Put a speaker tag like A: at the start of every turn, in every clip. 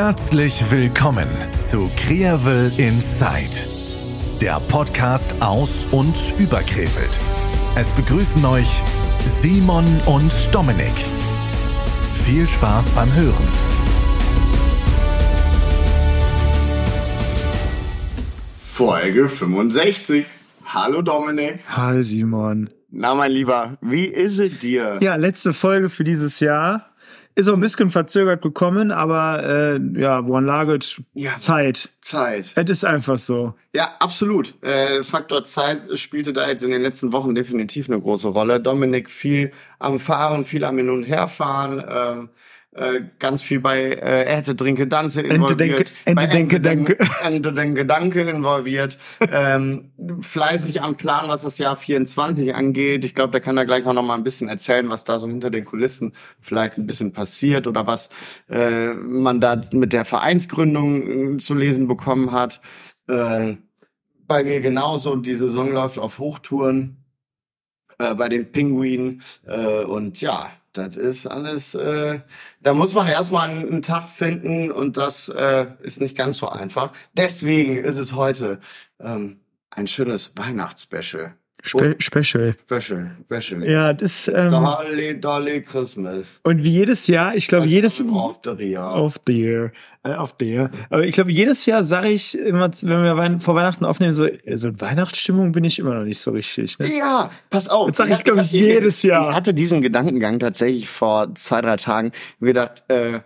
A: Herzlich willkommen zu Kreavel Inside, der Podcast aus und über Krefeld. Es begrüßen euch Simon und Dominik. Viel Spaß beim Hören.
B: Folge 65. Hallo Dominik.
C: Hi Simon.
B: Na mein Lieber, wie ist es dir?
C: Ja, letzte Folge für dieses Jahr. Ist auch ein bisschen verzögert gekommen, aber äh, ja, woran lagert?
B: Ja.
C: Zeit.
B: Zeit.
C: Es ist einfach so.
B: Ja, absolut. Äh, Faktor Zeit spielte da jetzt in den letzten Wochen definitiv eine große Rolle. Dominik viel am Fahren, viel am Hin und Herfahren. Ähm, äh, ganz viel bei äh, Ente, Trinke, Danze involviert.
C: Ente,
B: bei
C: Denke, Danke.
B: Ente, Denke, Danke involviert. ähm, fleißig am Plan, was das Jahr 24 angeht. Ich glaube, der kann da gleich auch noch mal ein bisschen erzählen, was da so hinter den Kulissen vielleicht ein bisschen passiert oder was äh, man da mit der Vereinsgründung äh, zu lesen bekommen hat. Äh, bei mir genauso. Die Saison läuft auf Hochtouren äh, bei den Pinguinen. Äh, und ja, das ist alles, äh, da muss man erstmal einen, einen Tag finden und das äh, ist nicht ganz so einfach. Deswegen ist es heute ähm, ein schönes Weihnachtsspecial.
C: Spe Special.
B: Special, Special.
C: Ja, das ähm,
B: Dolly, Dolly Christmas.
C: und wie jedes Jahr, ich glaube jedes
B: Auf der Ria.
C: auf der äh, auf der. Aber ich glaube jedes Jahr sage ich immer, wenn wir Wein vor Weihnachten aufnehmen, so so in Weihnachtsstimmung bin ich immer noch nicht so richtig. Ne?
B: Ja, pass auf.
C: Das sag ich, glaub ich, jedes Jahr.
B: Ich hatte diesen Gedankengang tatsächlich vor zwei, drei Tagen. Gedacht, äh,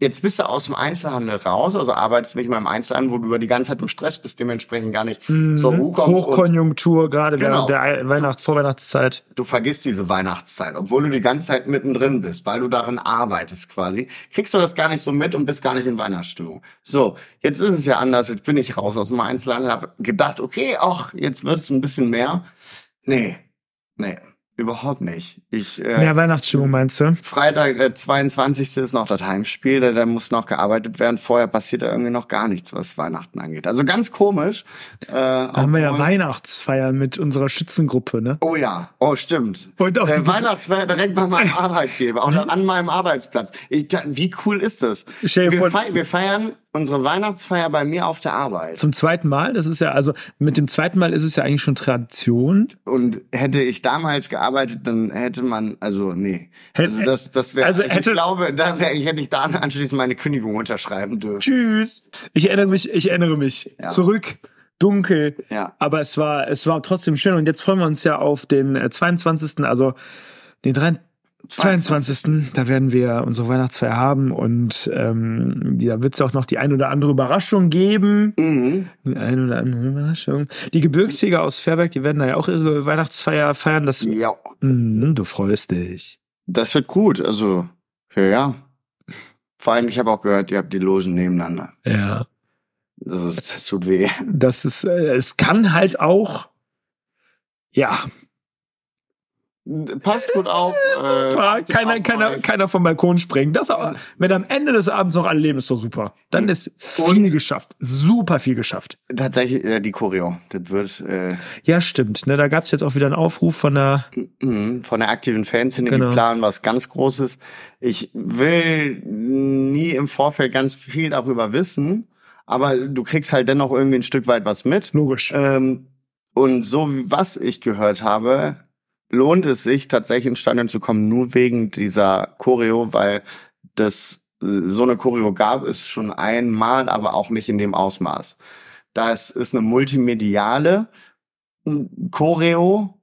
B: jetzt bist du aus dem Einzelhandel raus, also arbeitest nicht mehr im Einzelhandel, wo du über die ganze Zeit im Stress bist, dementsprechend gar nicht zur Ruhe kommst.
C: Hochkonjunktur, gerade
B: Genau.
C: während der Weihnachts Vorweihnachtszeit.
B: du vergisst diese Weihnachtszeit, obwohl du die ganze Zeit mittendrin bist, weil du darin arbeitest quasi, kriegst du das gar nicht so mit und bist gar nicht in Weihnachtsstimmung. So, jetzt ist es ja anders, jetzt bin ich raus aus dem Einzelhandel, hab gedacht, okay, ach, jetzt wird es ein bisschen mehr. Nee, nee, überhaupt nicht. Ich, äh,
C: Mehr Weihnachtsstimmung meinst du?
B: Freitag, der 22. ist noch das Heimspiel, da, da muss noch gearbeitet werden. Vorher passiert da irgendwie noch gar nichts, was Weihnachten angeht. Also ganz komisch. Äh,
C: Da haben wir ja Weihnachtsfeier mit unserer Schützengruppe, ne?
B: Oh ja, oh stimmt.
C: Und auch die-
B: Weihnachtsfeier direkt bei meinem Arbeitgeber oder an meinem Arbeitsplatz. Ich, da, wie cool ist das? Wir, fei wir feiern unsere Weihnachtsfeier bei mir auf der Arbeit.
C: Zum zweiten Mal, das ist ja, also mit dem zweiten Mal ist es ja eigentlich schon Tradition.
B: Und hätte ich damals gearbeitet, dann hätte man, also nee.
C: Hätte-
B: also das, das wäre,
C: also
B: also, ich
C: hätte-
B: glaube, da wär, hätte ich da anschließend meine Kündigung unterschreiben dürfen.
C: Tschüss. Ich erinnere mich, ich erinnere mich.
B: Ja.
C: Zurück, dunkel.
B: Ja.
C: Aber es war, es war trotzdem schön. Und jetzt freuen wir uns ja auf den äh, 22., also den 3, 22. Da werden wir unsere Weihnachtsfeier haben und ähm, da wird es auch noch die ein oder andere Überraschung geben.
B: Mhm.
C: Die ein oder andere Überraschung. Die Gebirgsjäger aus Fairberg, die werden da ja auch ihre Weihnachtsfeier feiern. Das,
B: Ja,
C: Mhm, du freust dich.
B: das wird gut. Also, ja, ja. Vor allem, ich habe auch gehört, ihr habt die Logen nebeneinander.
C: Ja.
B: Das, ist, das tut weh.
C: Das ist, äh, es kann halt auch, ja,
B: Passt gut auf. äh,
C: super.
B: achtet
C: keiner, keiner, keiner vom Balkon springen. Das aber, wenn am Ende des Abends noch alle leben, ist doch super. Dann ist viel geschafft. Super viel geschafft.
B: Tatsächlich äh, die Choreo. Das wird äh,
C: Ja, stimmt. Ne, da gab's jetzt auch wieder einen Aufruf von der,
B: mh, von der aktiven Fanszene,
C: Genau.
B: die planen was ganz Großes. Ich will nie im Vorfeld ganz viel darüber wissen, aber du kriegst halt dennoch irgendwie ein Stück weit was mit.
C: logisch.
B: Ähm, und so wie was ich gehört habe, lohnt es sich tatsächlich ins Stadion zu kommen, nur wegen dieser Choreo, weil das äh, so eine Choreo gab es schon einmal, aber auch nicht in dem Ausmaß. Das ist eine multimediale mm, Choreo,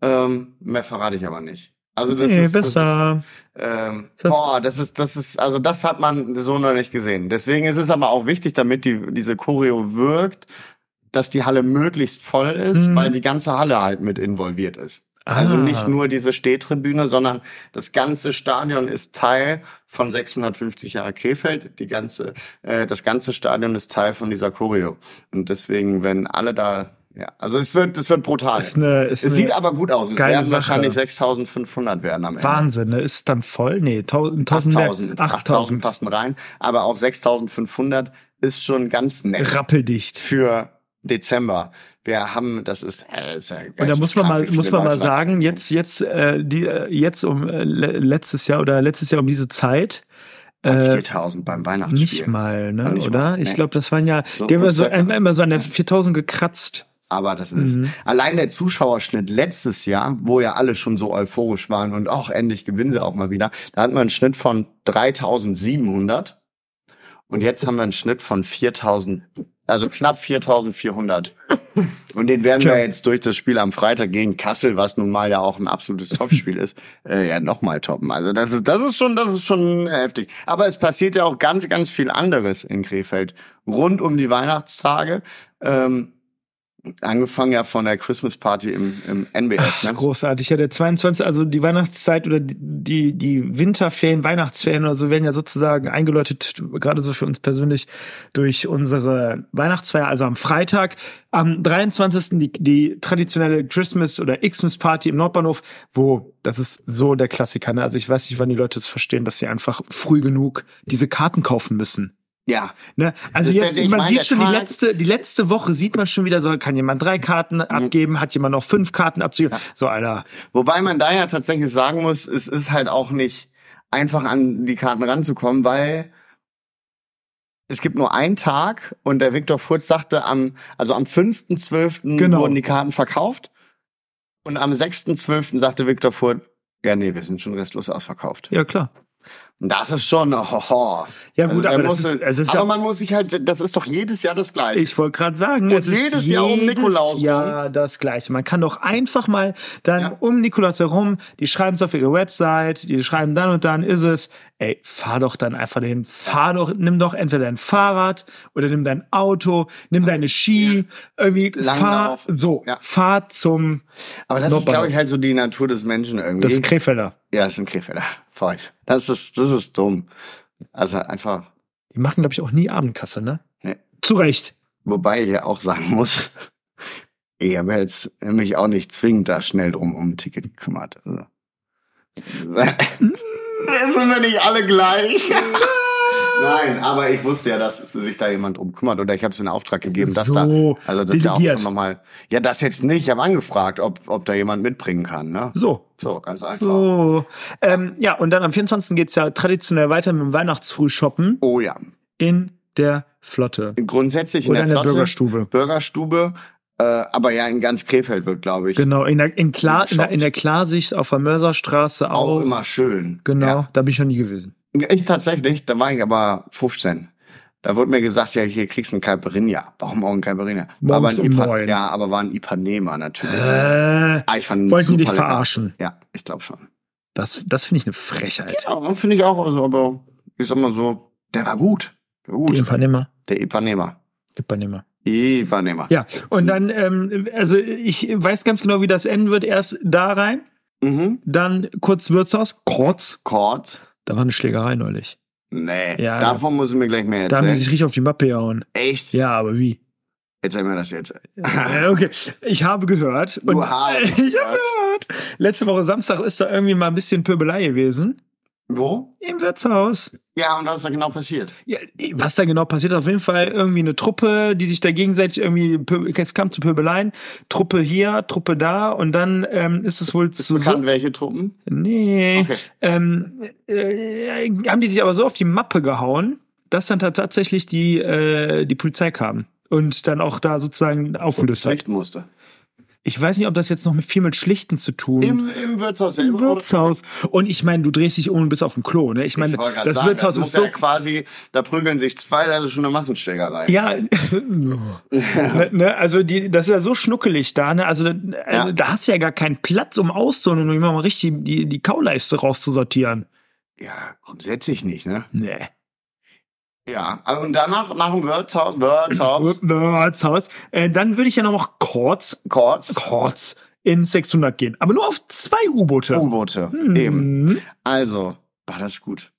B: ähm, mehr verrate ich aber nicht. Also das
C: nee,
B: ist, das ist
C: besser.
B: ähm,
C: Das-
B: boah, das ist, das ist, also das hat man so noch nicht gesehen. Deswegen ist es aber auch wichtig, damit die, diese Choreo wirkt, dass die Halle möglichst voll ist,
C: Mhm.
B: weil die ganze Halle halt mit involviert ist. Also
C: Ah.
B: nicht nur diese Stehtribüne, sondern das ganze Stadion ist Teil von 650 Jahre Krefeld. Die ganze, äh, das ganze Stadion ist Teil von dieser Choreo. Und deswegen, wenn alle da, ja, also es wird, es wird brutal.
C: Ist eine, ist
B: es sieht aber gut aus. Es werden
C: Sache.
B: wahrscheinlich 6500 werden am Ende.
C: Wahnsinn. Ne? Ist dann voll? Nee, 1000, 1000,
B: 8000, 8000
C: 8000.
B: passen rein, aber auch 6500 ist schon ganz nett
C: Rappeldicht.
B: für Dezember. Wir haben, das ist, äh, ist ja
C: Und da muss man mal, muss man mal
B: Leute
C: sagen, jetzt, jetzt, äh, die, äh, jetzt um äh, le- letztes Jahr oder letztes Jahr um diese Zeit
B: Dann
C: Äh,
B: 4000 beim Weihnachtsspiel.
C: Nicht mal, ne?
B: Nicht
C: oder?
B: mal,
C: Ich glaube, das waren ja,
B: So
C: die haben immer so, immer so an der 4000 gekratzt.
B: Aber das ist
C: Mhm.
B: allein der Zuschauerschnitt letztes Jahr, wo ja alle schon so euphorisch waren und auch endlich gewinnen sie auch mal wieder. Da hatten wir einen Schnitt von 3700 und jetzt haben wir einen Schnitt von 4000, also knapp 4400. Und den werden wir jetzt durch das Spiel am Freitag gegen Kassel, was nun mal ja auch ein absolutes Topspiel ist, äh, ja nochmal toppen. Also das ist, das ist schon, das ist schon heftig. Aber es passiert ja auch ganz, ganz viel anderes in Krefeld rund um die Weihnachtstage. Ähm, Angefangen ja von der Christmas Party im, im NBF. Ne?
C: Großartig. Ja, der 22, also die Weihnachtszeit oder die, die, die Winterferien, Weihnachtsferien oder so werden ja sozusagen eingeläutet, gerade so für uns persönlich, durch unsere Weihnachtsfeier, also am Freitag. Am 23. die, die traditionelle Christmas oder Xmas Party im Nordbahnhof, wo, das ist so der Klassiker, ne? Also ich weiß nicht, wann die Leute es verstehen, dass sie einfach früh genug diese Karten kaufen müssen.
B: Ja,
C: Ne? Also jetzt,
B: der-
C: man
B: meine,
C: sieht schon die letzte, die letzte Woche sieht man schon wieder so, kann jemand drei Karten abgeben, hat jemand noch fünf Karten abzugeben. So, Alter.
B: wobei man da ja tatsächlich sagen muss, es ist halt auch nicht einfach an die Karten ranzukommen, weil es gibt nur einen Tag und der Viktor Furth sagte, am, also am 5.12.
C: Genau.
B: wurden die Karten verkauft und am 6.12. sagte Viktor Furth, ja nee, wir sind schon restlos ausverkauft.
C: Ja, klar.
B: Das ist schon, hoho.
C: Ja, gut,
B: er
C: aber
B: musste-
C: ist- es ist
B: aber
C: ja-
B: man muss sich halt, das ist doch jedes Jahr das Gleiche.
C: Ich wollte gerade sagen, es ist
B: jedes Jahr um Nikolaus rum.
C: Ja, das gleiche. Man kann doch einfach mal dann
B: Ja.
C: um Nikolaus herum, die schreiben es auf ihre Website, die schreiben dann und dann ist es, ey, fahr doch dann einfach dahin, fahr doch, nimm doch entweder dein Fahrrad oder nimm dein Auto, nimm deine Ski, irgendwie fahr,
B: Langlauf.
C: so,
B: Ja.
C: fahr zum,
B: Aber das ist,
C: Nordbahnhof.
B: glaube ich, halt so die Natur des Menschen irgendwie.
C: das ist Krefelder.
B: ja, das sind Krefelder. Falsch. Das ist, das ist dumm. Also einfach,
C: Die machen, glaube ich, auch nie Abendkasse, ne?
B: Nee.
C: Zu Recht.
B: wobei ich ja auch sagen muss, ich habe jetzt mich auch nicht zwingend da schnell drum um ein Ticket gekümmert. Also. sind wir nicht alle gleich? Nein, aber ich wusste ja, dass sich da jemand drum kümmert oder ich habe es in Auftrag gegeben, dass
C: So,
B: da, also das ist ja auch schon nochmal, ja, das jetzt nicht, ich habe angefragt, ob, ob da jemand mitbringen kann, ne?
C: So.
B: So, ganz einfach.
C: So. Ähm, ja, und dann am 24. geht's ja traditionell weiter mit dem Weihnachtsfrühshoppen
B: Oh ja.
C: in der Flotte.
B: Grundsätzlich in
C: Oder
B: der,
C: in der
B: Flotte,
C: Bürgerstube.
B: Bürgerstube, äh, aber ja in ganz Krefeld wird, glaube ich,
C: Genau, in der, in, Klar, in, der, in der Klarsicht auf der Mörserstraße
B: auch
C: auch.
B: immer schön.
C: Genau,
B: Ja.
C: da bin ich noch nie gewesen.
B: Ich tatsächlich, da war ich aber 15. Da wurde mir gesagt, ja, hier kriegst du einen Caipirinha. Warum auch einen Caipirinha? War aber ein
C: um
B: Ipa
C: neun.
B: ja, aber war ein Ipanema natürlich.
C: Äh,
B: Ah, ich fand
C: wollten die dich
B: super lecker.
C: verarschen?
B: Ja, ich glaube schon.
C: Das, das finde ich eine Frechheit.
B: Ja, finde ich auch, also, aber ich sag mal so, der war gut. Der war gut.
C: Ipanema.
B: Der Ipanema.
C: Ipanema.
B: Ipanema.
C: Ja, und dann, ähm, also ich weiß ganz genau, wie das enden wird. Erst da rein,
B: Mhm.
C: dann kurz Wirtshaus, kurz.
B: Kord.
C: Da war eine Schlägerei neulich.
B: Nee,
C: Ja,
B: davon muss ich mir gleich mehr
C: Da haben die
B: erzählen.
C: sich richtig auf die Mappe gehauen.
B: Echt?
C: Ja, aber wie?
B: Erzähl mir das jetzt.
C: Okay, ich habe gehört. Und
B: Du hast
C: ich habe gehört. Letzte Woche Samstag ist da irgendwie mal ein bisschen Pöbelei gewesen.
B: Wo?
C: Im Wirtshaus.
B: Ja, und was ist da genau passiert?
C: Ja, was da genau passiert, auf jeden Fall irgendwie eine Truppe, die sich da gegenseitig irgendwie, es kam zu Pöbeleien, Truppe hier, Truppe da und dann ähm, ist es wohl zu
B: Bekannt, welche Truppen?
C: Nee.
B: Okay.
C: Ähm, äh, haben die sich aber so auf die Mappe gehauen, dass dann ta- tatsächlich die, äh, die Polizei kam und dann auch da sozusagen aufgelöst hat.
B: Musste.
C: Ich weiß nicht, ob das jetzt noch mit viel mit Schlichten zu tun
B: Im, im Wirtshaus selber?
C: Im Wirtshaus. Und ich meine, du drehst dich um und bist auf dem Klo, ne? Ich meine,
B: Ich
C: das
B: sagen,
C: Wirtshaus
B: das
C: ist so.
B: ja quasi, da prügeln sich zwei, das ist schon eine Massenschlägerei.
C: Ja, ne, ne, also die, das ist ja so schnuckelig da, ne? Also, da- also
B: Ja.
C: da hast du ja gar keinen Platz, um auszuholen und immer mal richtig die, die Kauleiste rauszusortieren.
B: Ja, grundsätzlich nicht, ne?
C: Nee.
B: Ja, also und danach, nach dem Wirtshaus, Wirtshaus,
C: Wirtshaus. Äh, dann würde ich ja noch kurz,
B: kurz,
C: kurz ins 600 gehen. Aber nur auf zwei U-Boote.
B: U-Boote,
C: Hm.
B: eben. Also, war das gut.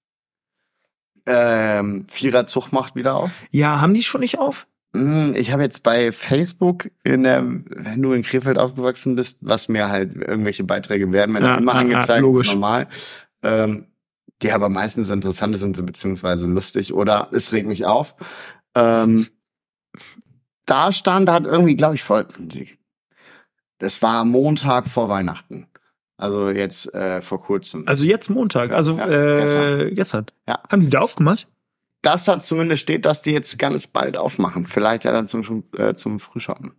B: Ähm, Vierer Zug macht wieder auf.
C: Ja, haben die schon nicht auf?
B: Hm, Ich habe jetzt bei Facebook in der, wenn du in Krefeld aufgewachsen bist, was mir halt irgendwelche Beiträge werden mir
C: Ja,
B: dann immer
C: ja, ja,
B: angezeigt,
C: logisch.
B: ist normal. Ähm, die aber meistens interessant sind, beziehungsweise lustig oder es regt mich auf. Ähm, da stand, hat irgendwie, glaube ich, voll, das war Montag vor Weihnachten. Also jetzt äh, vor kurzem.
C: Also jetzt Montag, also
B: Ja,
C: äh,
B: gestern.
C: gestern.
B: Ja.
C: Haben die wieder aufgemacht?
B: das hat zumindest steht, dass die jetzt ganz bald aufmachen. Vielleicht ja dann zum, äh, zum Frühschoppen.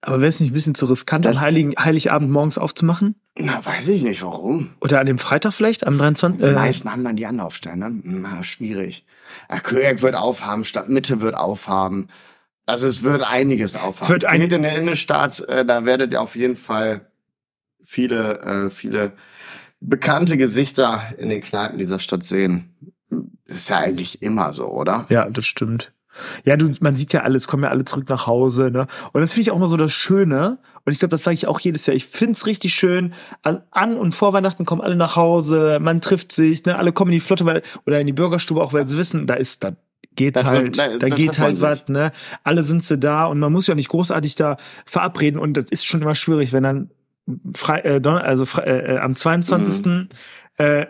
C: Aber wäre es nicht ein bisschen zu riskant,
B: Das-
C: am Heiligen, Heiligabend morgens aufzumachen?
B: Na, weiß ich nicht, warum.
C: Oder an dem Freitag vielleicht, am 23.
B: Die
C: Äh,
B: meisten haben dann die Anlaufstellen, ne? Na, schwierig. Ja, König wird aufhaben, Stadtmitte wird aufhaben. Also es wird einiges aufhaben.
C: Es wird ein-
B: Geht in der Innenstadt, äh, da werdet ihr auf jeden Fall viele, äh, viele bekannte Gesichter in den Kneipen dieser Stadt sehen. Ist ja eigentlich immer so, oder?
C: Ja, das stimmt. Ja, du, man sieht ja alles, kommen ja alle zurück nach Hause, ne? Und das finde ich auch immer so das Schöne. Und ich glaube, das sage ich auch jedes Jahr. Ich find's richtig schön. An, an und vor Weihnachten kommen alle nach Hause, man trifft sich, ne? Alle kommen in die Flotte, weil, oder in die Bürgerstube, auch weil sie wissen, da ist, da geht
B: Da
C: halt,
B: trifft- da-
C: da geht halt was, ne? Alle sind sie da und man muss ja nicht großartig da verabreden. Und das ist schon immer schwierig, wenn dann frei, äh, also frei, äh, äh, am 22.
B: Mhm.
C: Äh,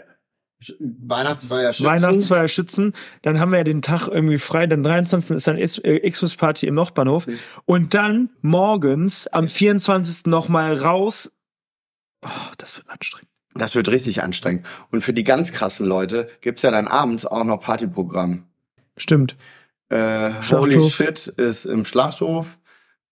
B: Weihnachtsfeier Schützen.
C: Weihnachtsfeier Schützen, dann haben wir ja den Tag irgendwie frei, dann 23. ist dann äh, Xmas-Party im Nordbahnhof und dann morgens am 24. nochmal raus. Oh, das wird anstrengend.
B: Das wird richtig anstrengend. Und für die ganz krassen Leute gibt's ja dann abends auch noch Partyprogramm.
C: Stimmt.
B: Äh. Holy Shit ist im Schlachthof.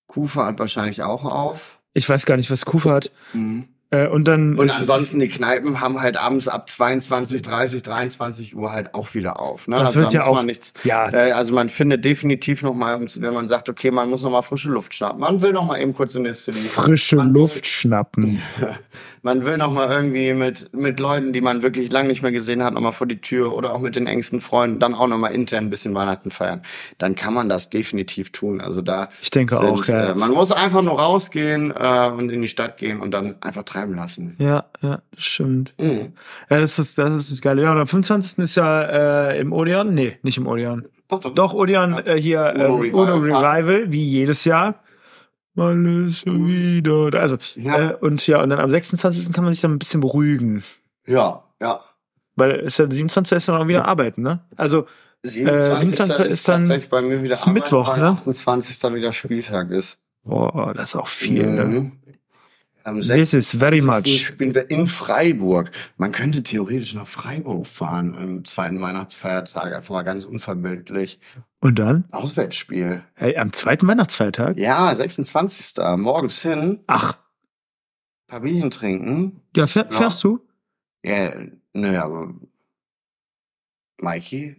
B: Kufa hat wahrscheinlich auch auf.
C: Ich weiß gar nicht, was Kufa hat.
B: Mhm.
C: Äh, und dann.
B: Und ansonsten die Kneipen haben halt abends ab 22, 30, 23 Uhr halt auch wieder auf. Ne?
C: Das wird
B: da
C: ja auch-
B: nichts,
C: ja.
B: äh, also man findet definitiv noch mal, wenn man sagt, okay, man muss noch mal frische Luft schnappen. Man will noch mal eben kurz in die City.
C: frische Luft schnappen.
B: Man will noch mal irgendwie mit mit Leuten, die man wirklich lange nicht mehr gesehen hat, noch mal vor die Tür oder auch mit den engsten Freunden, dann auch noch mal intern ein bisschen Weihnachten feiern. Dann kann man das definitiv tun. Also da
C: Ich denke auch, ja.
B: Äh, man muss einfach nur rausgehen äh, und in die Stadt gehen und dann einfach treiben lassen.
C: Ja, ja, stimmt.
B: Mhm.
C: Ja, das ist, das ist das Geile. Ja, und am 25. ist ja äh, im Odeon. Nee, nicht im Odeon.
B: Doch, doch.
C: Doch, Odeon äh, hier äh,
B: Uno Revival.
C: Uno Revival, wie jedes Jahr. Alles wieder. Also,
B: Ja.
C: äh, und ja, und dann am 26. kann man sich dann ein bisschen beruhigen.
B: Ja, ja.
C: Weil es ja 27. ist dann auch wieder arbeiten, ne? Also,
B: 27.
C: 27. ist dann-
B: tatsächlich bei mir wieder
C: ist Mittwoch, ne?
B: 28. dann wieder Spieltag ist.
C: boah, das ist auch viel, ne?
B: Mhm. Am
C: This is very
B: 26.
C: much.
B: spielen wir in Freiburg. Man könnte theoretisch nach Freiburg fahren am zweiten Weihnachtsfeiertag, einfach mal ganz unverbindlich.
C: Und dann?
B: Auswärtsspiel.
C: Hey, am zweiten Weihnachtsfeiertag?
B: Ja, 26. Morgens hin,
C: Ach,
B: paar Bierchen trinken.
C: ja, fähr,
B: Ja.
C: fährst du?
B: Ja, nö, aber Mikey?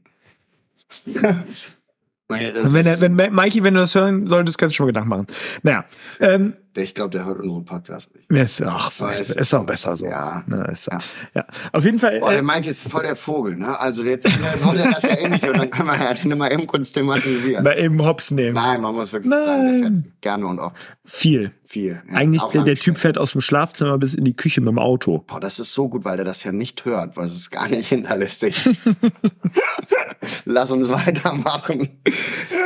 C: Wenn, wenn Mikey, wenn du das hören solltest, kannst du schon mal Gedanken machen. Naja, ähm,
B: ich glaube, der hört unseren Podcast nicht.
C: ist, ach,
B: Weiß.
C: ist auch besser so.
B: Ja.
C: Ne, ist,
B: Ja.
C: ja. Auf jeden Fall.
B: Boah, der
C: Äh,
B: Mike ist voll der Vogel, ne? Also jetzt wollte er das ja nicht und dann können wir ja den mal eben kurz thematisieren.
C: mal eben Hops nehmen.
B: Nein, man muss wirklich
C: Nein.
B: sagen, gerne und auch
C: Viel.
B: viel. Ja,
C: Eigentlich, der, der Typ fährt aus dem Schlafzimmer bis in die Küche mit dem Auto.
B: Boah, das ist so gut, weil der das ja nicht hört, weil es ist gar nicht hinterlistig. Lass uns weitermachen.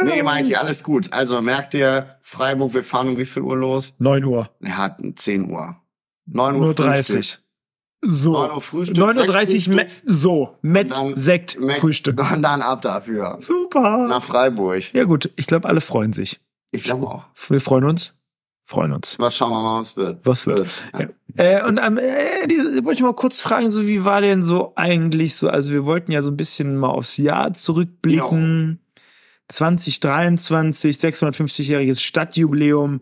B: Nee, Mike, alles gut. Also merkt ihr, Freiburg, wir fahren um wie viel Uhr los?
C: 9 Uhr.
B: Er hat 10 Uhr. 9
C: Nur
B: Uhr
C: 30.
B: Frühstück.
C: So.
B: 9 Uhr Frühstück,
C: 9.30
B: Sekt,
C: Uhr, Me- so. Met,
B: dann
C: Sekt,
B: Mac-
C: Frühstück.
B: Und dann ab dafür.
C: Super.
B: Nach Freiburg.
C: Ja gut, ich glaube, alle freuen sich.
B: Ich glaube auch.
C: Wir freuen uns. Freuen uns.
B: Was schauen wir mal, was wird.
C: Was wird?
B: Ja.
C: Ja. Äh, und ähm, äh, diese, wollte ich mal kurz fragen, so wie war denn so eigentlich so? Also wir wollten ja so ein bisschen mal aufs Jahr zurückblicken. 2023, 650-jähriges Stadtjubiläum.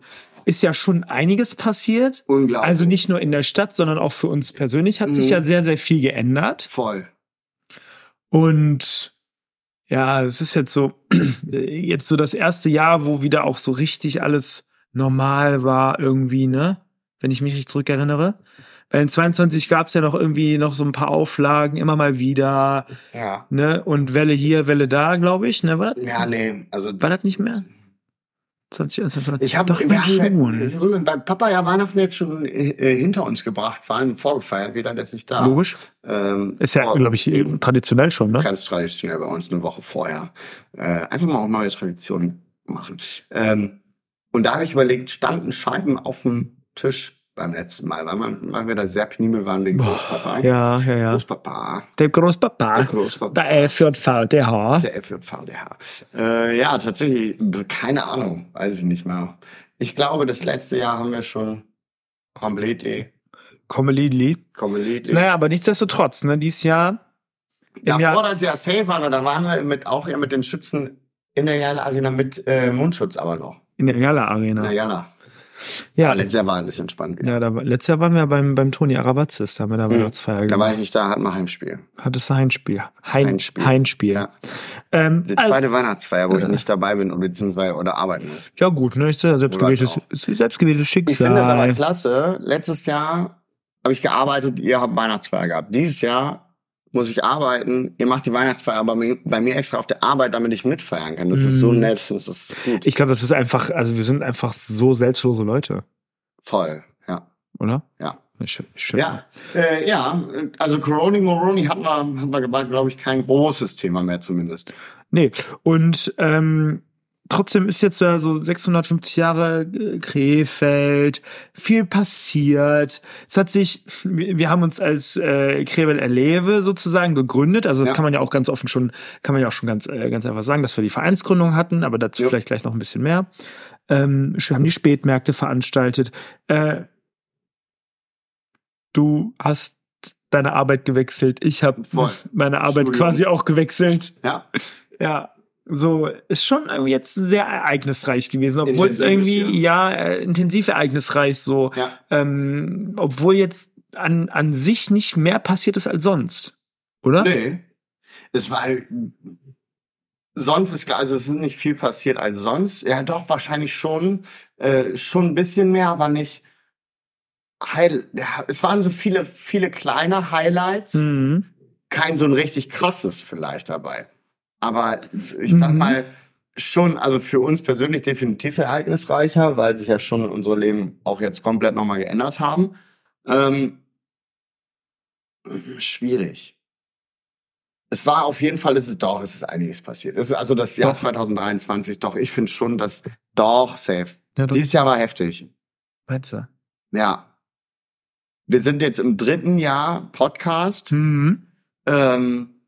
C: Ist ja schon einiges passiert.
B: Unglaublich.
C: Also nicht nur in der Stadt, sondern auch für uns persönlich hat sich
B: Mhm.
C: ja sehr, sehr viel geändert.
B: Voll.
C: Und ja, es ist jetzt so, jetzt so das erste Jahr, wo wieder auch so richtig alles normal war irgendwie, ne? Wenn ich mich richtig zurückerinnere. Weil in 22 gab es ja noch irgendwie noch so ein paar Auflagen, immer mal wieder,
B: Ja.
C: ne? Und Welle hier, Welle da, glaube ich, ne? War das,
B: Ja, nee, also.
C: war das nicht mehr? 20, 20,
B: Ich habe,
C: doch,
B: wir
C: wir
B: haben
C: schon.
B: ja, beim Papa ja Weihnachten jetzt schon äh, hinter uns gebracht, vor allem vorgefeiert, wieder, der ist nicht da.
C: Logisch.
B: Ähm,
C: Ist ja, glaube ich, traditionell schon, ne?
B: ganz traditionell bei uns eine Woche vorher. Äh, einfach mal auch neue Traditionen machen. Ähm, und da habe ich überlegt, standen Scheiben auf dem Tisch beim letzten Mal, weil, man, weil wir da sehr penibel waren wegen Großpapa.
C: Ja, ja, ja.
B: Großpapa.
C: Der Großpapa.
B: Der Großpapa.
C: Der FJVDH.
B: Der FJVDH. Äh, ja, tatsächlich, keine Ahnung, weiß ich nicht mehr. Ich glaube, das letzte Jahr haben wir schon komplett eh.
C: Comedy.
B: Komplett.
C: Naja, aber nichtsdestotrotz, ne, dieses Jahr.
B: Ja,
C: im Jahr-
B: vor das Jahr safe waren wir, da waren wir mit, auch ja mit den Schützen in der Jana Arena mit äh, Mundschutz aber noch.
C: in der Jala
B: In
C: Arena.
B: der Jana.
C: Ja,
B: Aber letztes Jahr war alles entspannt.
C: ja, da, letztes Jahr waren wir beim, beim Toni Arabatzis, da haben wir da Weihnachtsfeier
B: Da
C: gemacht.
B: war ich nicht da, hatten wir Heimspiel.
C: Hattest du Heimspiel? Hein,
B: Heimspiel.
C: Heimspiel.
B: Ja.
C: Ähm,
B: Die
C: also-
B: zweite Weihnachtsfeier, wo ich nicht dabei bin oder beziehungsweise oder arbeiten muss.
C: ja gut, ne, ist ja selbstgewähltes, selbstgewähltes Schicksal.
B: Ich finde das aber klasse. Letztes Jahr habe ich gearbeitet, ihr habt Weihnachtsfeier gehabt. Dieses Jahr muss ich arbeiten. Ihr macht die Weihnachtsfeier aber bei mir, extra auf der Arbeit, damit ich mitfeiern kann. Das ist so nett. Das ist gut.
C: Ich glaube, das ist einfach, also wir sind einfach so selbstlose Leute,
B: Voll. Ja.
C: oder?
B: Ja.
C: Ich, ich.
B: Ja, äh, ja, also Coroni Moroni hatten wir, hatten wir glaube ich, kein großes Thema mehr zumindest.
C: Nee, und ähm, trotzdem ist jetzt ja so 650 Jahre äh, Krefeld, viel passiert. Es hat sich, wir haben uns als äh, Krefeld Erlebe sozusagen gegründet. Also das
B: Ja.
C: kann man ja auch ganz offen schon, kann man ja auch schon ganz, äh, ganz einfach sagen, dass wir die Vereinsgründung hatten, aber dazu
B: Ja.
C: vielleicht gleich noch ein bisschen mehr. Ähm, wir haben die Spätmärkte veranstaltet. Äh, du hast deine Arbeit gewechselt. Ich habe meine Arbeit quasi auch gewechselt.
B: Ja,
C: Ja, so ist schon jetzt sehr ereignisreich gewesen, obwohl es
B: Intensives
C: irgendwie ja äh, intensiv ereignisreich so,
B: ja.
C: ähm, obwohl jetzt an an sich nicht mehr passiert ist als sonst, oder?
B: Nee. Es war halt, sonst ist klar, also es ist nicht viel passiert als sonst. Ja, doch, wahrscheinlich schon, äh, schon ein bisschen mehr, aber nicht. Heil, ja, es waren so viele, viele kleine Highlights.
C: Mhm.
B: Kein so ein richtig krasses vielleicht dabei. Aber ich sag
C: Mhm.
B: mal, schon, also für uns persönlich definitiv ereignisreicher, weil sich ja schon unsere Leben auch jetzt komplett nochmal geändert haben. Ähm, schwierig. Es war auf jeden Fall, es ist doch, es ist einiges passiert. Es ist also das Jahr
C: Doch.
B: 2023, doch, ich finde schon, dass doch safe.
C: Ja, doch.
B: Dieses Jahr war heftig.
C: Meinst du?
B: Ja. Wir sind jetzt im dritten Jahr Podcast.
C: Mhm.
B: Ähm,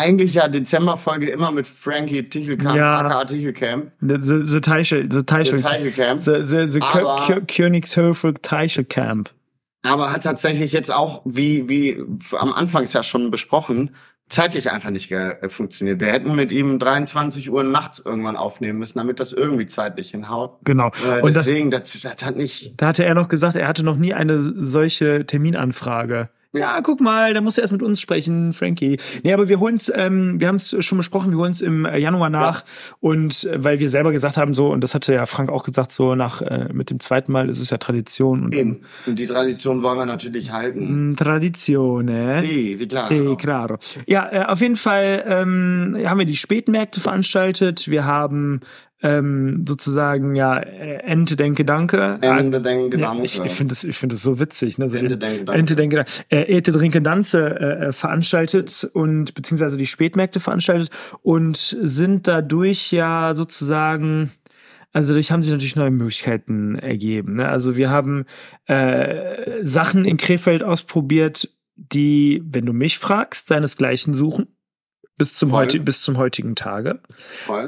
B: eigentlich ja Dezemberfolge immer mit Frankie Tichelkamp,
C: Ja.
B: aka Tichelkamp.
C: The, the, the Teichel, the Teichel,
B: The Tichelkamp.
C: the, the, the
B: Aber-
C: Kö- Kö- Königshöfe Teichel Camp.
B: Aber hat tatsächlich jetzt auch, wie, wie am Anfangs ja schon besprochen, zeitlich einfach nicht äh, funktioniert. Wir hätten mit ihm 23 Uhr nachts irgendwann aufnehmen müssen, damit das irgendwie zeitlich hinhaut.
C: Genau.
B: Äh,
C: Und das,
B: deswegen, das, das hat nicht.
C: da hatte er noch gesagt, er hatte noch nie eine solche Terminanfrage. Ja, guck mal, da musst du erst mit uns sprechen, Frankie. Nee, aber wir holen's, ähm, wir haben es schon besprochen, wir holen's im äh, Januar nach. Und äh, weil wir selber gesagt haben, so, und das hatte ja Frank auch gesagt, so nach äh, mit dem zweiten Mal ist es ja Tradition und
B: Eben. Und die Tradition wollen wir natürlich halten.
C: Mm, Tradizione.
B: Die, die klar.
C: Eh, claro. Ja, äh, auf jeden Fall ähm, haben wir die Spätmärkte veranstaltet. Wir haben ähm, sozusagen ja äh, Ente denke danke.
B: Ende denke Danke.
C: ich ich finde das, ich finde das so witzig. Ne? So
B: Ente denke danke.
C: Ente denke danke. Äh, Ete trinke Danze äh, äh, veranstaltet und beziehungsweise die Spätmärkte veranstaltet und sind dadurch ja sozusagen also dadurch haben sich natürlich neue Möglichkeiten ergeben. Ne? Also wir haben äh, Sachen in Krefeld ausprobiert, die, wenn du mich fragst, seinesgleichen suchen. Bis zum,
B: Voll.
C: heute, bis zum heutigen Tage.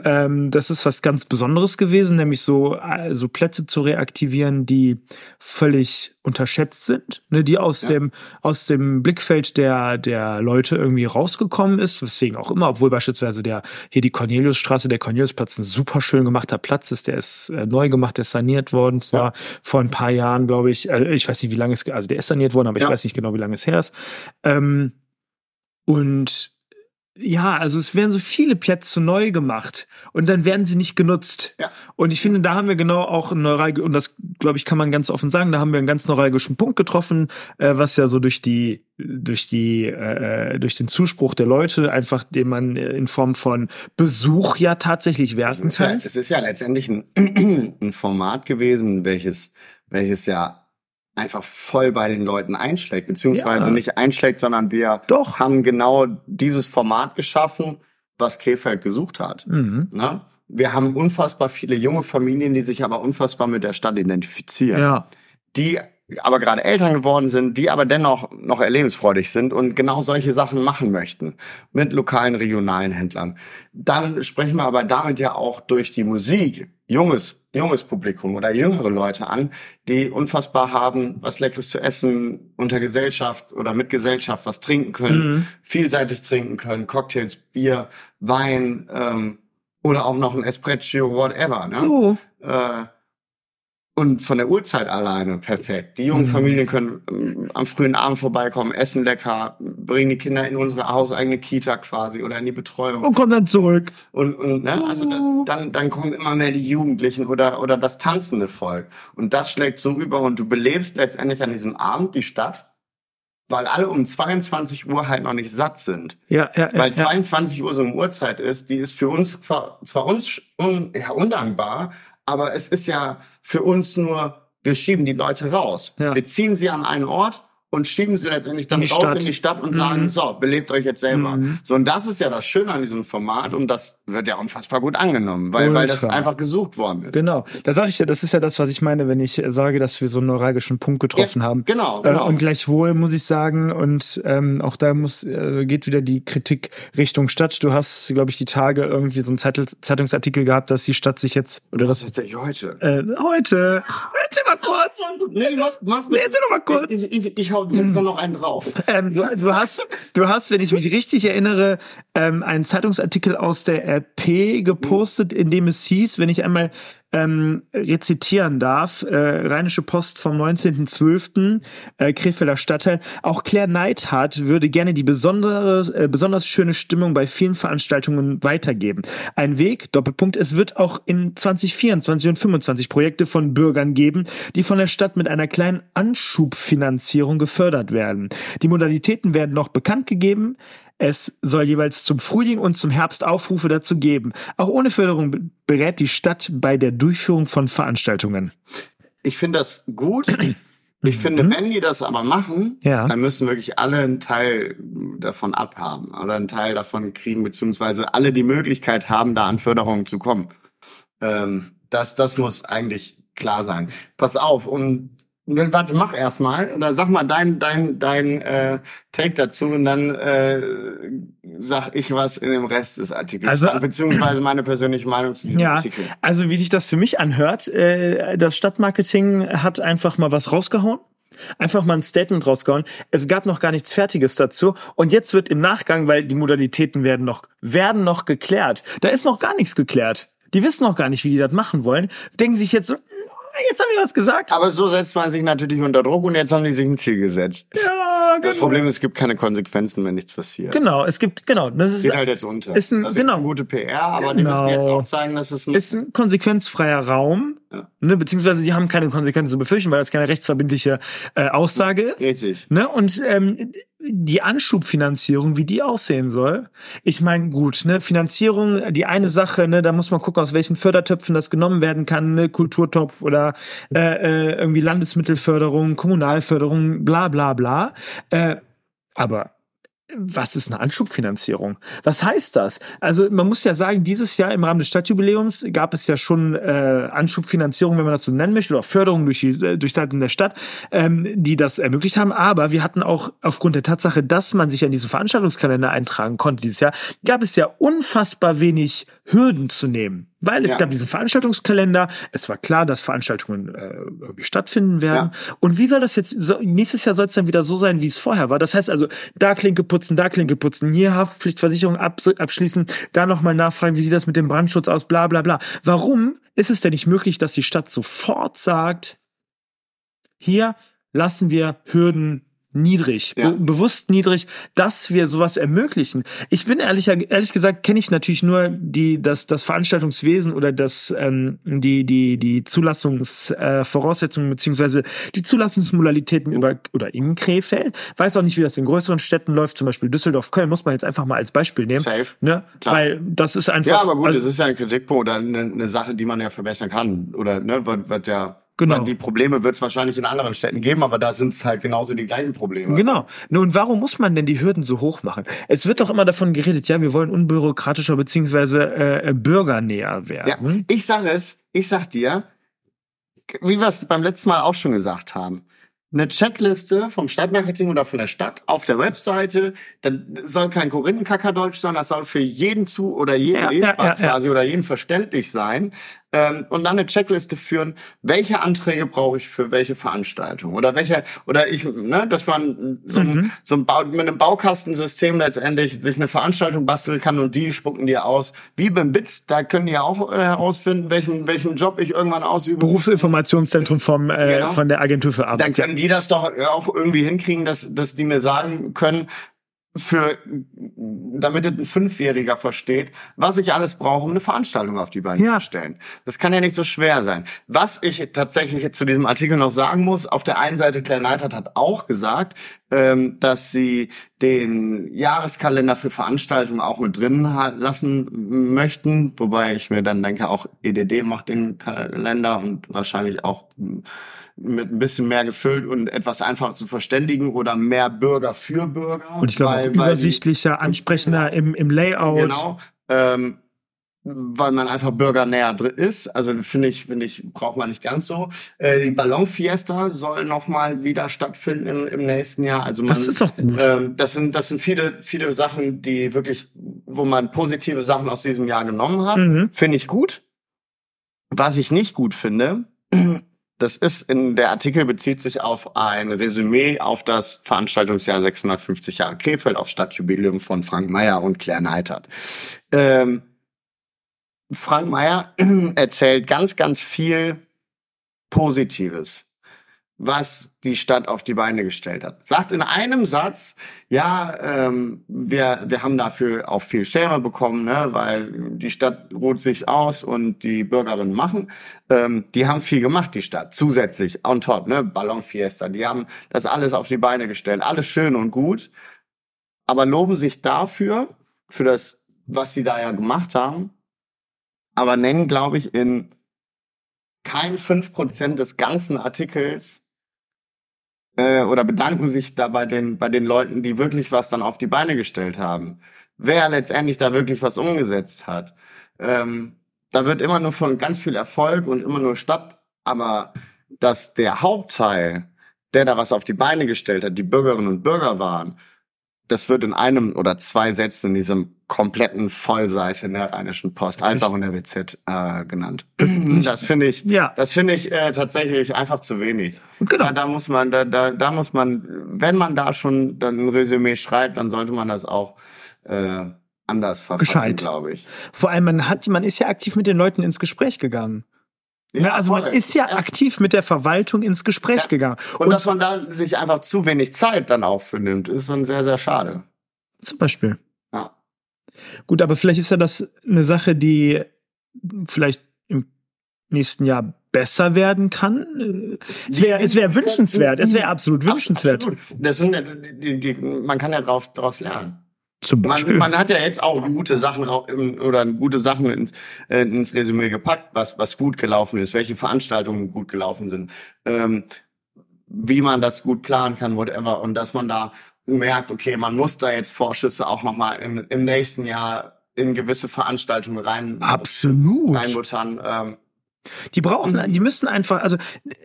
C: Ähm, das ist was ganz Besonderes gewesen, nämlich so, äh, so Plätze zu reaktivieren, die völlig unterschätzt sind, ne, die aus
B: Ja.
C: dem aus dem Blickfeld der der Leute irgendwie rausgekommen ist, weswegen auch immer, obwohl beispielsweise der hier die Corneliusstraße, der Corneliusplatz ein super schön gemachter Platz ist, der ist äh, neu gemacht, der ist saniert worden, zwar vor ein paar Jahren, glaube ich, äh, ich weiß nicht, wie lange es, also der ist saniert worden, aber ich
B: Ja.
C: weiß nicht genau, wie lange es her ist. Ähm, und ja, also es werden so viele Plätze neu gemacht und dann werden sie nicht genutzt.
B: Ja.
C: Und ich finde, da haben wir genau auch einen neuralg und das glaube ich kann man ganz offen sagen, da haben wir einen ganz neuralgischen Punkt getroffen, äh, was ja so durch die durch die äh, durch den Zuspruch der Leute einfach, den man äh, in Form von Besuch ja tatsächlich werten
B: ist, ja,
C: kann.
B: es ist ja letztendlich ein, ein Format gewesen, welches, welches ja einfach voll bei den Leuten einschlägt, beziehungsweise
C: Ja.
B: nicht einschlägt, sondern wir
C: Doch.
B: haben genau dieses Format geschaffen, was Krefeld gesucht hat.
C: Mhm.
B: Ne? Wir haben unfassbar viele junge Familien, die sich aber unfassbar mit der Stadt identifizieren,
C: Ja.
B: die aber gerade Eltern geworden sind, die aber dennoch noch erlebensfreudig sind und genau solche Sachen machen möchten mit lokalen, regionalen Händlern. Dann sprechen wir aber damit ja auch durch die Musik junges, junges Publikum oder jüngere Leute an, die unfassbar haben, was Leckeres zu essen, unter Gesellschaft oder mit Gesellschaft was trinken können,
C: Mhm.
B: vielseitig trinken können, Cocktails, Bier, Wein ähm, oder auch noch ein Espresso, whatever. Ne?
C: So.
B: Äh, und von der Uhrzeit alleine perfekt. Die jungen
C: Mhm.
B: Familien können ähm, am frühen Abend vorbeikommen, essen lecker, bringen die Kinder in unsere hauseigene Kita quasi oder in die Betreuung.
C: Und komm dann zurück.
B: Und, und ne, also dann, dann, dann kommen immer mehr die Jugendlichen oder, oder das tanzende Volk. Und das schlägt so rüber und du belebst letztendlich an diesem Abend die Stadt, weil alle um 22 Uhr halt noch nicht satt sind.
C: Ja, ja, ja.
B: Weil
C: ja.
B: 22 Uhr so eine Uhrzeit ist, die ist für uns zwar, zwar uns un, ja, undankbar, aber es ist ja für uns nur, wir schieben die Leute raus.
C: Ja.
B: Wir ziehen sie an einen Ort und schieben sie letztendlich dann
C: In
B: raus
C: Stadt.
B: in die Stadt und
C: Mhm.
B: sagen, so, belebt euch jetzt selber.
C: Mhm.
B: So, und das ist ja das Schöne an diesem Format und das wird ja unfassbar gut angenommen, weil, weil das einfach gesucht worden ist.
C: Genau. Da sage ich ja, das ist ja das, was ich meine, wenn ich sage, dass wir so einen neuralgischen Punkt getroffen
B: Ja,
C: haben.
B: genau,
C: Äh,
B: genau.
C: und gleichwohl muss ich sagen, und ähm, auch da muss äh, geht wieder die Kritik Richtung Stadt. Du hast, glaube ich, die Tage irgendwie so einen Zeitel Zeitungsartikel gehabt, dass die Stadt sich jetzt oder das
B: Tatsächlich heute.
C: äh, heute. Erzähl mal kurz.
B: Nee, mach, mach
C: Nee, erzähl doch mal kurz.
B: Ich, ich, ich hau jetzt noch einen drauf.
C: Ähm, du, du hast, du hast, wenn ich mich richtig erinnere, ähm, einen Zeitungsartikel aus der RP gepostet, in dem es hieß, wenn ich einmal ähm, rezitieren darf, äh, Rheinische Post vom 19.12., äh, Krefelder Stadtteil, auch Claire Neidhardt würde gerne die besondere, äh, besonders schöne Stimmung bei vielen Veranstaltungen weitergeben. Ein Weg, Doppelpunkt, es wird auch in 2024 und 25 Projekte von Bürgern geben, die von der Stadt mit einer kleinen Anschubfinanzierung gefördert werden. Die Modalitäten werden noch bekannt gegeben. Es soll jeweils zum Frühling und zum Herbst Aufrufe dazu geben. Auch ohne Förderung be- berät die Stadt bei der Durchführung von Veranstaltungen.
B: Ich finde das gut. Ich finde, wenn die das aber machen,
C: Mhm. Ja.
B: dann müssen wirklich alle einen Teil davon abhaben oder einen Teil davon kriegen, beziehungsweise alle die Möglichkeit haben, da an Förderungen zu kommen. Ähm, das, das muss eigentlich klar sein. Pass auf, und warte, mach erst mal oder sag mal dein dein dein äh, Take dazu und dann äh, sag ich was in dem Rest des Artikels,
C: Also-
B: stand, beziehungsweise meine persönliche Meinung zu diesem
C: Ja,
B: Artikel.
C: also wie sich das für mich anhört, äh, das Stadtmarketing hat einfach mal was rausgehauen. Einfach mal ein Statement rausgehauen. Es gab noch gar nichts Fertiges dazu. Und jetzt wird im Nachgang, weil die Modalitäten werden noch, werden noch geklärt. Da ist noch gar nichts geklärt. Die wissen noch gar nicht, wie die das machen wollen. Denken sich jetzt so, "Na, jetzt haben wir was gesagt.
B: Aber so setzt man sich natürlich unter Druck und jetzt haben die sich ein Ziel gesetzt.
C: Ja,
B: Das
C: genau.
B: Problem ist, es gibt keine Konsequenzen, wenn nichts passiert.
C: Genau, es gibt, genau. Das ist,
B: Geht halt jetzt unter.
C: ist ein-
B: das ist
C: genau.
B: eine gute PR, aber die
C: Genau.
B: müssen jetzt auch zeigen, dass es
C: ist ein konsequenzfreier Raum,
B: Ja.
C: ne, beziehungsweise die haben keine Konsequenzen zu befürchten, weil das keine rechtsverbindliche äh, Aussage ist.
B: richtig.
C: Ne? Und ähm, die Anschubfinanzierung, wie die aussehen soll, ich meine, gut, ne, Finanzierung, die eine Sache, ne, da muss man gucken, aus welchen Fördertöpfen das genommen werden kann, ne, Kulturtopf oder äh, äh, irgendwie Landesmittelförderung, Kommunalförderung, bla bla bla. Äh, aber was ist eine Anschubfinanzierung? Was heißt das? Also man muss ja sagen, dieses Jahr im Rahmen des Stadtjubiläums gab es ja schon äh, Anschubfinanzierung, wenn man das so nennen möchte, oder Förderung durch, die, äh, durch Seiten der Stadt, ähm, die das ermöglicht haben. Aber wir hatten auch aufgrund der Tatsache, dass man sich an diesen Veranstaltungskalender eintragen konnte dieses Jahr, gab es ja unfassbar wenig Hürden zu nehmen. Weil es
B: Ja.
C: gab diesen Veranstaltungskalender, es war klar, dass Veranstaltungen äh, irgendwie stattfinden werden. Und wie soll das jetzt, so, nächstes Jahr soll es dann wieder so sein, wie es vorher war? Das heißt also, da Klinke putzen, da Klinke putzen, hier Haftpflichtversicherung abs abschließen, da nochmal nachfragen, wie sieht das mit dem Brandschutz aus, bla bla bla. Warum ist es denn nicht möglich, dass die Stadt sofort sagt, hier lassen wir Hürden niedrig,
B: Ja.
C: be bewusst niedrig, dass wir sowas ermöglichen. Ich bin ehrlich, ehrlich gesagt, kenne ich natürlich nur die, das, das Veranstaltungswesen oder das, ähm, die, die, die Zulassungsvoraussetzungen äh, beziehungsweise die Zulassungsmodalitäten über oder in Krefeld. Weiß auch nicht, wie das in größeren Städten läuft, zum Beispiel Düsseldorf, Köln, muss man jetzt einfach mal als Beispiel nehmen.
B: Safe.
C: Ne?
B: Klar.
C: Weil das ist einfach.
B: Ja, aber gut,
C: also,
B: das ist ja ein Kritikpunkt oder eine, eine Sache, die man ja verbessern kann. Oder ne, wird, wird ja.
C: Genau.
B: weil Die Probleme wird es wahrscheinlich in anderen Städten geben, aber da sind es halt genauso die gleichen Probleme.
C: Genau. Nun, warum muss man denn die Hürden so hoch machen? Es wird doch immer davon geredet, ja, wir wollen unbürokratischer beziehungsweise äh, bürgernäher
B: Ja,
C: werden.
B: ich sag es, ich sag dir, wie wir es beim letzten Mal auch schon gesagt haben, eine Checkliste vom Stadtmarketing oder von der Stadt auf der Webseite, dann soll kein Korinthenkackerdeutsch sein, das soll für jeden zu oder jeden
C: Ja, ja,
B: lesbar
C: ja, ja.
B: quasi oder jeden verständlich sein. Ähm, und dann eine Checkliste führen, welche Anträge brauche ich für welche Veranstaltung oder welche oder ich, ne, dass man so, ein,
C: Mhm.
B: so ein Bau, mit einem Baukastensystem letztendlich sich eine Veranstaltung basteln kann und die spucken dir aus. Wie beim BITS, da können die ja auch äh, herausfinden, welchen welchen Job ich irgendwann ausübe.
C: Berufsinformationszentrum vom, äh,
B: Genau.
C: von der Agentur für
B: Dann
C: Arbeit.
B: können die das doch auch irgendwie hinkriegen, dass, dass die mir sagen können, für, damit ein Fünfjähriger versteht, was ich alles brauche, um eine Veranstaltung auf die Beine
C: Ja.
B: zu stellen. Das kann ja nicht so schwer sein. Was ich tatsächlich zu diesem Artikel noch sagen muss, auf der einen Seite, Claire Neidhardt hat auch gesagt, ähm, dass sie den Jahreskalender für Veranstaltungen auch mit drin lassen möchten, wobei ich mir dann denke, auch EDD macht den Kalender und wahrscheinlich auch mit ein bisschen mehr gefüllt und etwas einfacher zu verständigen oder mehr Bürger für Bürger.
C: Und ich glaube
B: weil- weil die-
C: übersichtlicher, ansprechender im, im Layout.
B: Genau. Ähm, weil man einfach bürgernäher drin ist. Also finde ich, finde ich, braucht man nicht ganz so. Äh, die Ballonfiesta soll noch mal wieder stattfinden im, im nächsten Jahr. Also man,
C: Das ist doch gut.
B: Ähm, das sind, das sind viele, viele Sachen, die wirklich, wo man positive Sachen aus diesem Jahr genommen hat.
C: Mhm.
B: Finde ich gut. Was ich nicht gut finde, das ist in der Artikel bezieht sich auf ein Resümee auf das Veranstaltungsjahr 650 Jahre Krefeld auf Stadtjubiläum von Frank Meyer und Claire Neitert. Ähm, Frank Meyer erzählt ganz, ganz viel Positives, was die Stadt auf die Beine gestellt hat. Sagt in einem Satz, ja, ähm, wir, wir haben dafür auch viel Schere bekommen, ne, weil die Stadt ruht sich aus und die Bürgerinnen machen. Ähm, die haben viel gemacht, die Stadt, zusätzlich, on top, ne, Ballonfiesta, die haben das alles auf die Beine gestellt, alles schön und gut, aber loben sich dafür, für das, was sie da ja gemacht haben, aber nennen, glaube ich, in kein 5% des ganzen Artikels äh, oder bedanken sich da bei den, bei den Leuten, die wirklich was dann auf die Beine gestellt haben. Wer letztendlich da wirklich was umgesetzt hat. Ähm, da wird immer nur von ganz viel Erfolg und immer nur Stadt, aber dass der Hauptteil, der da was auf die Beine gestellt hat, die Bürgerinnen und Bürger waren, das wird in einem oder zwei Sätzen in diesem kompletten Vollseite in der Rheinischen Post als auch in der WZ äh, genannt. Das finde ich,
C: Ja.
B: das finde ich äh, tatsächlich einfach zu wenig.
C: Genau.
B: Da, da muss man, da, da, da muss man, wenn man da schon dann ein Resümee schreibt, dann sollte man das auch äh, anders verfassen, glaube ich.
C: Vor allem, man hat, man ist ja aktiv mit den Leuten ins Gespräch gegangen. Ne, also man ist ja, aktiv mit der Verwaltung ins Gespräch
B: Ja.
C: gegangen.
B: Und, dass man da sich einfach zu wenig Zeit dann auch für nimmt, ist dann sehr, sehr schade.
C: Zum Beispiel.
B: Ja.
C: Gut, aber vielleicht ist ja das eine Sache, die vielleicht im nächsten Jahr besser werden kann. Es wäre es wär wünschenswert. Es wäre absolut
B: Abs-
C: wünschenswert.
B: Absolut. Das sind, ja die, die, man kann ja drauf, daraus lernen.
C: Zum Beispiel.
B: Man, man hat ja jetzt auch gute Sachen oder gute Sachen ins, äh, ins Resümee gepackt, was, was gut gelaufen ist, welche Veranstaltungen gut gelaufen sind, ähm, wie man das gut planen kann, whatever. Und dass man da merkt, okay, man muss da jetzt Vorschüsse auch nochmal im, im nächsten Jahr in gewisse Veranstaltungen rein,
C: Absolut.
B: reinbuttern. Ähm,
C: Die brauchen, die müssen einfach, also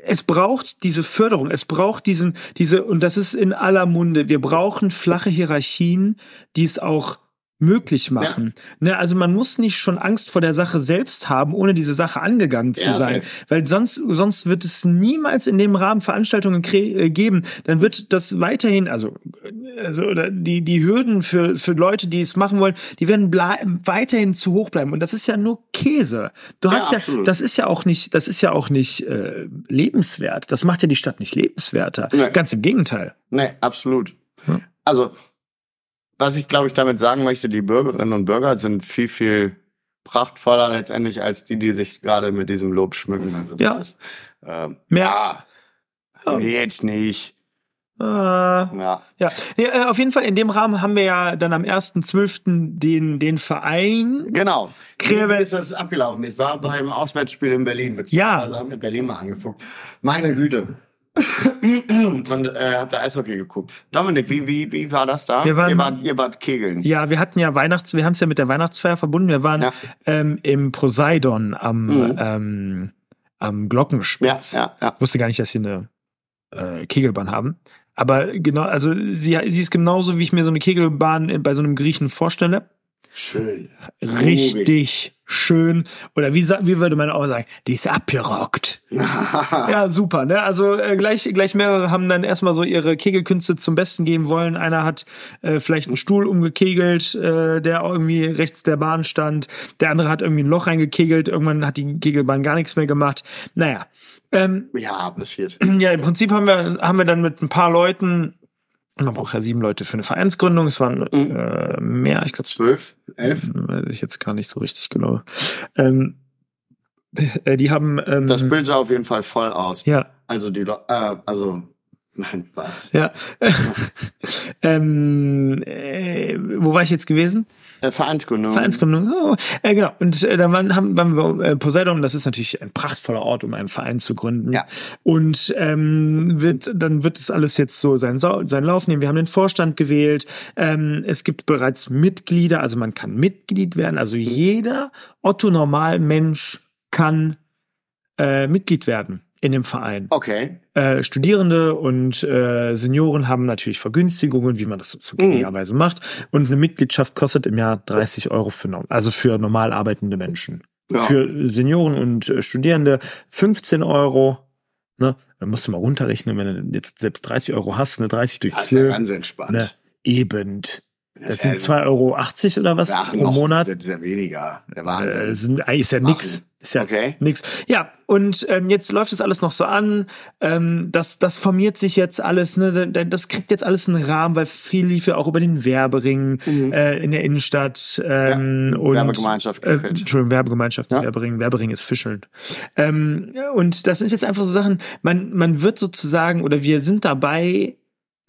C: es braucht diese Förderung, es braucht diesen, diese, und das ist in aller Munde, wir brauchen flache Hierarchien, die es auch möglich machen. Ne, also man muss nicht schon Angst vor der Sache selbst haben, ohne diese Sache angegangen zu
B: Ja,
C: sein.
B: safe.
C: Weil sonst, sonst wird es niemals in dem Rahmen Veranstaltungen äh, geben. Dann wird das weiterhin, also, also die, die Hürden für, für Leute, die es machen wollen, die werden weiterhin zu hoch bleiben. Und das ist ja nur Käse. Du
B: Ja,
C: hast ja,
B: absolut.
C: das ist ja auch nicht, das ist ja auch nicht äh, lebenswert. Das macht ja die Stadt nicht lebenswerter.
B: Nee.
C: Ganz im Gegenteil.
B: Nee, absolut.
C: Ja.
B: Also, was ich glaube ich damit sagen möchte, die Bürgerinnen und Bürger sind viel, viel prachtvoller letztendlich als die, die sich gerade mit diesem Lob schmücken. Also das
C: Ja.
B: ist, ähm,
C: Mehr-
B: ja, jetzt nicht.
C: Äh,
B: Ja.
C: Ja, nee, äh, auf jeden Fall in dem Rahmen haben wir ja dann am 1.12. den, den Verein.
B: Genau. Wie ist das abgelaufen? Ich war beim Auswärtsspiel in Berlin, beziehungsweise haben wir Berlin mal angeguckt. Meine Güte. Und äh, hab da Eishockey geguckt. Dominik, wie, wie, wie war das da?
C: Wir waren-
B: ihr, wart, ihr wart Kegeln.
C: Ja, wir hatten ja Weihnachts, wir haben es ja mit der Weihnachtsfeier verbunden. Wir waren
B: Ja.
C: ähm, im Poseidon am,
B: Mhm.
C: ähm, am
B: ja,
C: Glockenspitz.
B: ja, ja.
C: Wusste gar nicht, dass sie eine äh, Kegelbahn haben. Aber genau, also sie, sie ist genauso, wie ich mir so eine Kegelbahn bei so einem Griechen vorstelle.
B: Schön.
C: Richtig schön. Oder wie, wie würde man auch sagen, die ist abgerockt. ja, super. Ne? Also äh, gleich, gleich mehrere haben dann erstmal so ihre Kegelkünste zum Besten geben wollen. Einer hat äh, vielleicht einen Stuhl umgekegelt, äh, der irgendwie rechts der Bahn stand. Der andere hat irgendwie ein Loch reingekegelt. Irgendwann hat die Kegelbahn gar nichts mehr gemacht. Naja. Ähm,
B: Ja, passiert.
C: ja, im Prinzip haben wir, haben wir dann mit ein paar Leuten, man braucht ja sieben Leute für eine Vereinsgründung, es waren äh, mehr, ich glaube
B: Zwölf, elf.
C: weiß ich jetzt gar nicht so richtig genau. Ähm, äh, die haben ähm,
B: Das Bild sah auf jeden Fall voll aus.
C: ja
B: Also die, äh, also, nein, was?
C: ja ähm, äh, wo war ich jetzt gewesen?
B: Äh, Vereinsgründung.
C: Vereinsgründung. Oh, äh, genau. Und äh, da waren, haben, waren wir äh, Poseidon, das ist natürlich ein prachtvoller Ort, um einen Verein zu gründen.
B: Ja.
C: Und ähm, wird, dann wird es alles jetzt so seinen, seinen Lauf nehmen. Wir haben den Vorstand gewählt. Ähm, es gibt bereits Mitglieder, also man kann Mitglied werden. Also jeder Otto-Normal-Mensch kann äh, Mitglied werden in dem Verein.
B: Okay.
C: Äh, Studierende und äh, Senioren haben natürlich Vergünstigungen, wie man das so gängigerweise macht. Und eine Mitgliedschaft kostet im Jahr 30 Euro für, also für normal arbeitende Menschen.
B: Ja.
C: Für Senioren und äh, Studierende 15 Euro. Ne? Dann musst du mal runterrechnen, wenn du jetzt selbst 30 Euro hast, ne? 30 durch
B: Das ist
C: 12.
B: ganz entspannt.
C: Ne? Eben. Das
B: ist
C: sind
B: ja-
C: 2,80 Euro oder was
B: Ach,
C: pro
B: noch,
C: Monat.
B: Das ist ja weniger. Der
C: Äh,
B: Wahnsinn.
C: sind, eigentlich ist ja nix. Ist ja
B: Okay.
C: nix. Ja, und ähm, jetzt läuft es alles noch so an. Ähm, das, das formiert sich jetzt alles, ne? Da- Das kriegt jetzt alles einen Rahmen, weil viel lief ja auch über den Werbering äh, in der Innenstadt. Ähm,
B: Ja,
C: und,
B: Werbegemeinschaft
C: äh. Entschuldigung, Werbegemeinschaft
B: Ja.
C: Werbering. Werbering ist Fischeln. Ähm, und das sind jetzt einfach so Sachen, man, man wird sozusagen, oder wir sind dabei,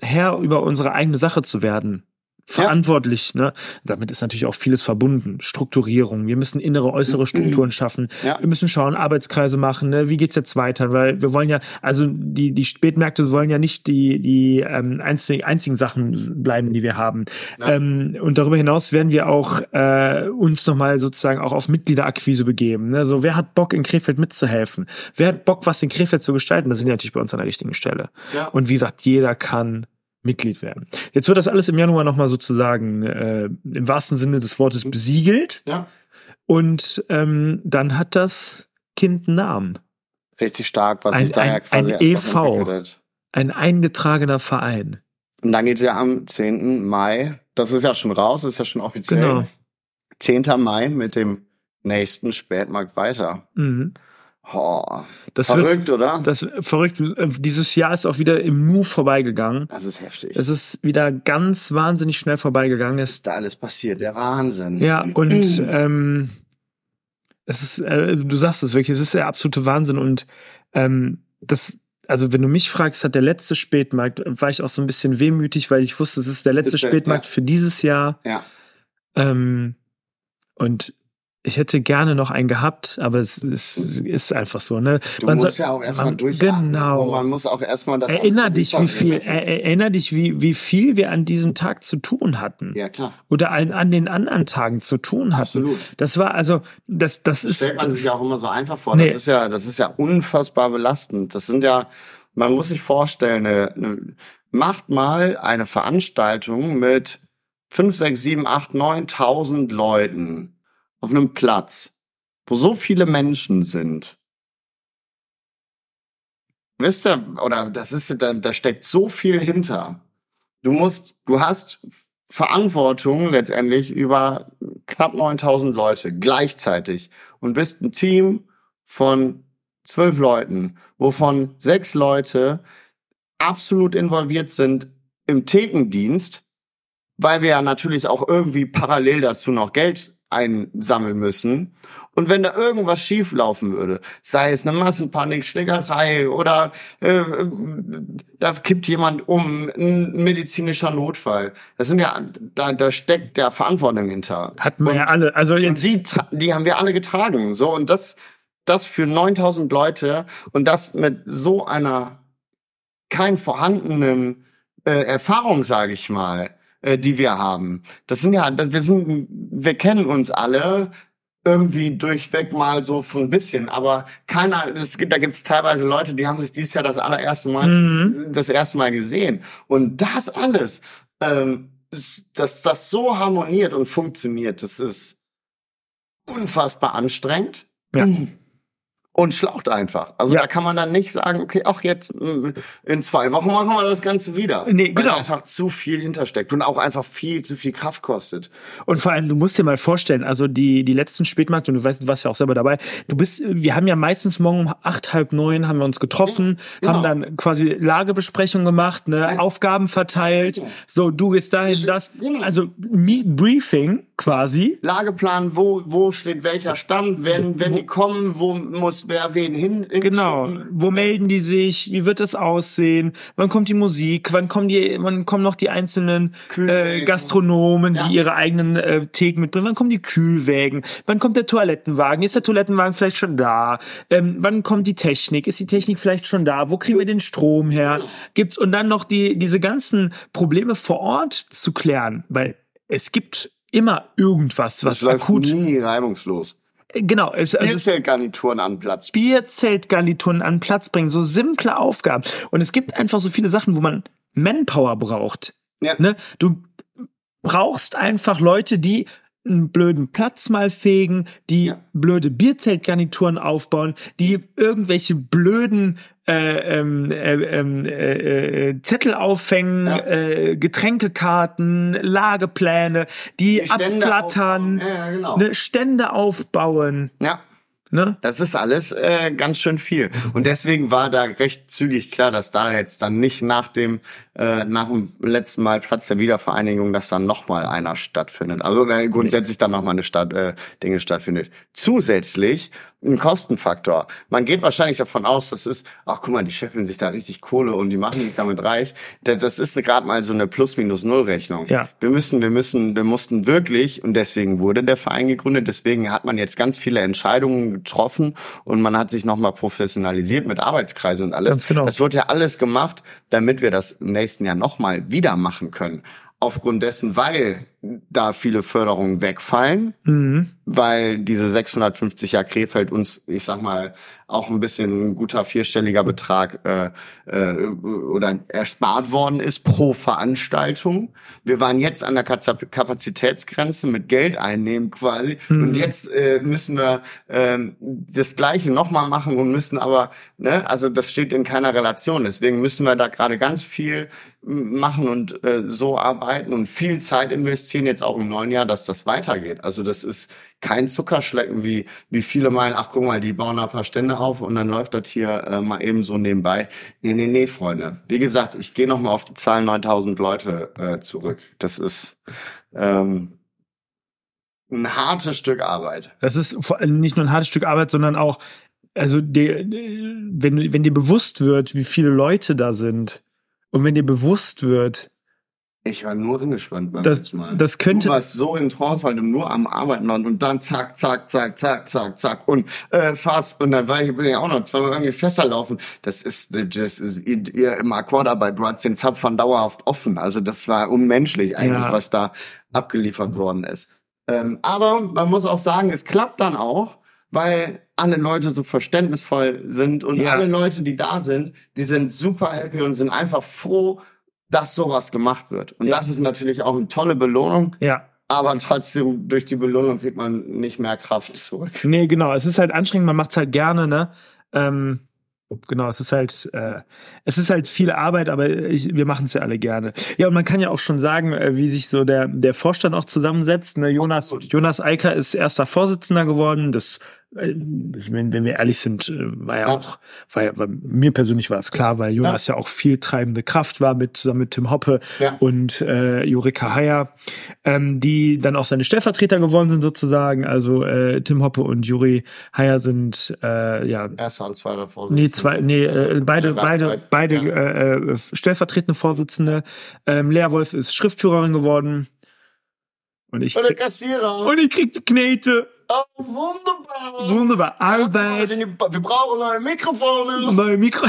C: Herr über unsere eigene Sache zu werden. Verantwortlich, ne? Damit ist natürlich auch vieles verbunden. Strukturierung. Wir müssen innere, äußere Strukturen schaffen.
B: Ja.
C: Wir müssen schauen, Arbeitskreise machen, ne? Wie geht's jetzt weiter? Weil wir wollen ja, also die, die Spätmärkte wollen ja nicht die, die ähm, einzigen, einzigen Sachen bleiben, die wir haben.
B: Ja.
C: Ähm, und darüber hinaus werden wir auch äh, uns nochmal sozusagen auch auf Mitgliederakquise begeben. Ne? So, wer hat Bock in Krefeld mitzuhelfen? Wer hat Bock, was in Krefeld zu gestalten? Das sind ja natürlich bei uns an der richtigen Stelle.
B: Ja.
C: Und wie gesagt, jeder kann Mitglied werden. Jetzt wird das alles im Januar nochmal sozusagen äh, im wahrsten Sinne des Wortes besiegelt.
B: ja.
C: Und ähm, dann hat das Kind einen Namen.
B: Richtig stark, was
C: Ein-
B: sich da ja
C: ein-
B: quasi
C: ein EV. Ein eingetragener Verein.
B: Und dann geht's ja am 10. Mai, das ist ja schon raus, ist ja schon offiziell.
C: Genau.
B: 10. Mai mit dem nächsten Spätmarkt weiter.
C: Mhm.
B: Oh,
C: Das wird
B: verrückt, oder?
C: das verrückt. Äh, Dieses Jahr ist auch wieder im Nu vorbeigegangen.
B: Das ist heftig.
C: Es ist wieder ganz wahnsinnig schnell vorbeigegangen. Es
B: ist da alles passiert? Der Wahnsinn.
C: Ja, und ähm, es ist, äh, du sagst es wirklich, es ist der absolute Wahnsinn und ähm, das, also wenn du mich fragst, hat der letzte Spätmarkt, war ich auch so ein bisschen wehmütig, weil ich wusste, es ist der letzte
B: Ist der-
C: Spätmarkt
B: ja.
C: für dieses Jahr.
B: Ja.
C: Ähm, und ich hätte gerne noch einen gehabt, aber es, es ist einfach so, ne?
B: Du
C: Man
B: musst
C: soll-
B: ja auch erstmal durchatmen.
C: Genau.
B: Und man muss auch erstmal das
C: Erinner dich, wie viel, er, erinner dich, wie, wie viel wir an diesem Tag zu tun hatten.
B: Ja, klar.
C: Oder an, an den anderen Tagen zu tun hatten.
B: Absolut.
C: Das war also, das, das ist.
B: stellt man sich ja auch immer so einfach vor.
C: Nee.
B: Das ist ja, das ist ja unfassbar belastend. Das sind ja, man muss sich vorstellen, eine, eine, macht mal eine Veranstaltung mit fünf, sechs, sieben, acht, neuntausend Leuten auf einem Platz, wo so viele Menschen sind. Wisst ihr, oder das ist, da, da steckt so viel hinter. Du musst, du hast Verantwortung letztendlich über knapp 9000 Leute gleichzeitig und bist ein Team von zwölf Leuten, wovon sechs Leute absolut involviert sind im Thekendienst, weil wir ja natürlich auch irgendwie parallel dazu noch Geld einsammeln müssen. Und wenn da irgendwas schief laufen würde, sei es eine Massenpanik, Schlägerei oder äh, äh, da kippt jemand um, ein medizinischer Notfall. Das sind ja, da, da steckt der Verantwortung hinter.
C: Hatten wir ja alle. Also
B: Und tra- die haben wir alle getragen. So, und das, das für 9000 Leute und das mit so einer kein vorhandenen äh, Erfahrung, sage ich mal, äh, die wir haben. Das sind ja, das, wir sind, wir kennen uns alle irgendwie durchweg mal so von ein bisschen, aber keiner, gibt, da gibt es teilweise Leute, die haben sich dieses Jahr das allererste Mal,
C: Mhm.
B: das erste Mal gesehen. Und das alles ähm, dass das so harmoniert und funktioniert, das ist unfassbar anstrengend.
C: Ja.
B: Und schlaucht einfach. Also
C: Ja.
B: da kann man dann nicht sagen, okay, ach jetzt mm, in zwei Wochen machen wir das Ganze wieder.
C: Nee,
B: Weil
C: genau.
B: da einfach zu viel hintersteckt und auch einfach viel zu viel Kraft kostet.
C: Und vor allem, du musst dir mal vorstellen, also die, die letzten Spätmarkt, und du weißt, du warst ja auch selber dabei, du bist, wir haben ja meistens morgen um acht, halb neun haben wir uns getroffen,
B: Ja,
C: haben
B: genau.
C: dann quasi Lagebesprechung gemacht, ne,
B: Ein-
C: Aufgaben verteilt, so, du gehst dahin, das,
B: Genau.
C: also Briefing quasi,
B: Lageplan, wo, wo steht welcher Stand, wenn, wenn die kommen, wo muss wer wen hin,
C: Genau. Wo melden die sich? Wie wird das aussehen? Wann kommt die Musik? Wann kommen die, wann kommen noch die einzelnen äh. Gastronomen,
B: Ja.
C: die ihre eigenen äh, Theken mitbringen? Wann kommen die Kühlwägen? Wann kommt der Toilettenwagen? Ist der Toilettenwagen vielleicht schon da? Ähm, wann kommt die Technik? Ist die Technik vielleicht schon da? Wo kriegen wir den Strom her? Gibt's und dann noch die diese ganzen Probleme vor Ort zu klären, weil es gibt immer irgendwas, was
B: Das
C: akut.
B: nie reibungslos.
C: Genau, es, also
B: Bierzeltgarnituren an Platz.
C: Bierzeltgarnituren an Platz bringen, so simple Aufgaben. Und es gibt einfach so viele Sachen, wo man Manpower braucht.
B: Ja.
C: Ne? Du brauchst einfach Leute, die einen blöden Platz mal fegen, die
B: Ja.
C: blöde Bierzeltgarnituren aufbauen, die irgendwelche blöden äh, ähm, äh, ähm, äh, äh, Zettel aufhängen,
B: Ja.
C: äh, Getränkekarten, Lagepläne, die,
B: Die
C: abflattern,
B: ja, genau.
C: ne, Stände aufbauen.
B: Ja.
C: Ne?
B: Das ist alles äh, ganz schön viel. Und deswegen war da recht zügig klar, dass da jetzt dann nicht nach dem äh, nach dem letzten Mal Platz der Wiedervereinigung, dass dann nochmal einer stattfindet. Also äh, grundsätzlich dann nochmal eine Stadt, äh, Dinge stattfindet. Zusätzlich ein Kostenfaktor. Man geht wahrscheinlich davon aus, das ist, ach guck mal, die scheffeln sich da richtig Kohle und die machen sich damit reich. Da- Das ist gerade mal so eine Plus-Minus-Null-Rechnung.
C: Ja.
B: Wir müssen, wir müssen, wir mussten wirklich, und deswegen wurde der Verein gegründet, deswegen hat man jetzt ganz viele Entscheidungen getroffen und man hat sich nochmal professionalisiert mit Arbeitskreisen und alles.
C: Ganz genau.
B: Das wird ja alles gemacht, damit wir das im nächsten Jahr nochmal wieder machen können. Aufgrund dessen, weil da viele Förderungen wegfallen,
C: Mhm.
B: weil diese 650 Jahr Krefeld uns, ich sag mal, auch ein bisschen ein guter vierstelliger Betrag äh, äh, oder erspart worden ist pro Veranstaltung. Wir waren jetzt an der Kapazitätsgrenze mit Geld einnehmen quasi und jetzt äh, müssen wir ähm, das Gleiche nochmal machen und müssen aber, ne, also das steht in keiner Relation. Deswegen müssen wir da gerade ganz viel machen und äh, so arbeiten und viel Zeit investieren jetzt auch im neuen Jahr, dass das weitergeht. Also das ist kein Zuckerschlecken, wie, wie viele meinen, ach guck mal, die bauen da ein paar Stände auf und dann läuft das hier äh, mal eben so nebenbei. Nee, nee, nee, Freunde. Wie gesagt, ich gehe nochmal auf die Zahl 9000 Leute äh, zurück. Das ist ähm, ein hartes Stück Arbeit.
C: Das ist nicht nur ein hartes Stück Arbeit, sondern auch, also dir, wenn, wenn dir bewusst wird, wie viele Leute da sind und wenn dir bewusst wird,
B: Ich war nur angespannt beim
C: Das-
B: letzten Mal.
C: das könnte-
B: Du warst so in Trance, weil du nur am Arbeiten warst und dann zack, zack, zack, zack, zack, zack und äh, fast und dann war ich bin ich auch noch zweimal irgendwie fester laufen. Das ist das ist ihr, ihr im Akkordarbeit, du hast den Zapfern dauerhaft offen. Also das war unmenschlich eigentlich,
C: Ja.
B: was da abgeliefert worden ist. Ähm, aber man muss auch sagen, es klappt dann auch, weil alle Leute so verständnisvoll sind und
C: Ja.
B: alle Leute, die da sind, die sind super happy und sind einfach froh, dass sowas gemacht wird. Und
C: Ja.
B: das ist natürlich auch eine tolle Belohnung,
C: ja,
B: aber trotzdem durch die Belohnung kriegt man nicht mehr Kraft zurück.
C: nee, genau, es ist halt anstrengend, man macht es halt gerne, ne? Ähm, genau, es ist halt, äh, es ist halt viel Arbeit, aber ich, wir machen es ja alle gerne. Ja, und man kann ja auch schon sagen, äh, wie sich so der, der Vorstand auch zusammensetzt. Ne? Jonas, Jonas Eicker ist erster Vorsitzender geworden. Das, äh, wenn, wenn wir ehrlich sind, äh, war ja
B: Ja.
C: auch, war ja, war, mir persönlich war es klar, weil Jonas ja. auch viel treibende Kraft war mit zusammen mit Tim Hoppe
B: Ja.
C: und äh, Jurika Heyer, ähm, die dann auch seine Stellvertreter geworden sind sozusagen. Also äh, Tim Hoppe und Juri Heyer sind äh, ja
B: Erster und zweiter Vorsitzender.
C: Nee, zwei, nee, äh, beide,
B: Ja,
C: beide, beide
B: ja.
C: äh, äh, stellvertretende Vorsitzende. Ähm, Lea Wolf ist Schriftführerin geworden. Und ich
B: Und der
C: krieg,
B: Kassierer.
C: und ich krieg die Knete.
B: Oh, wunderbar.
C: Wunderbar. Arbeit.
B: Wir brauchen neue Mikrofone.
C: Neue Mikro.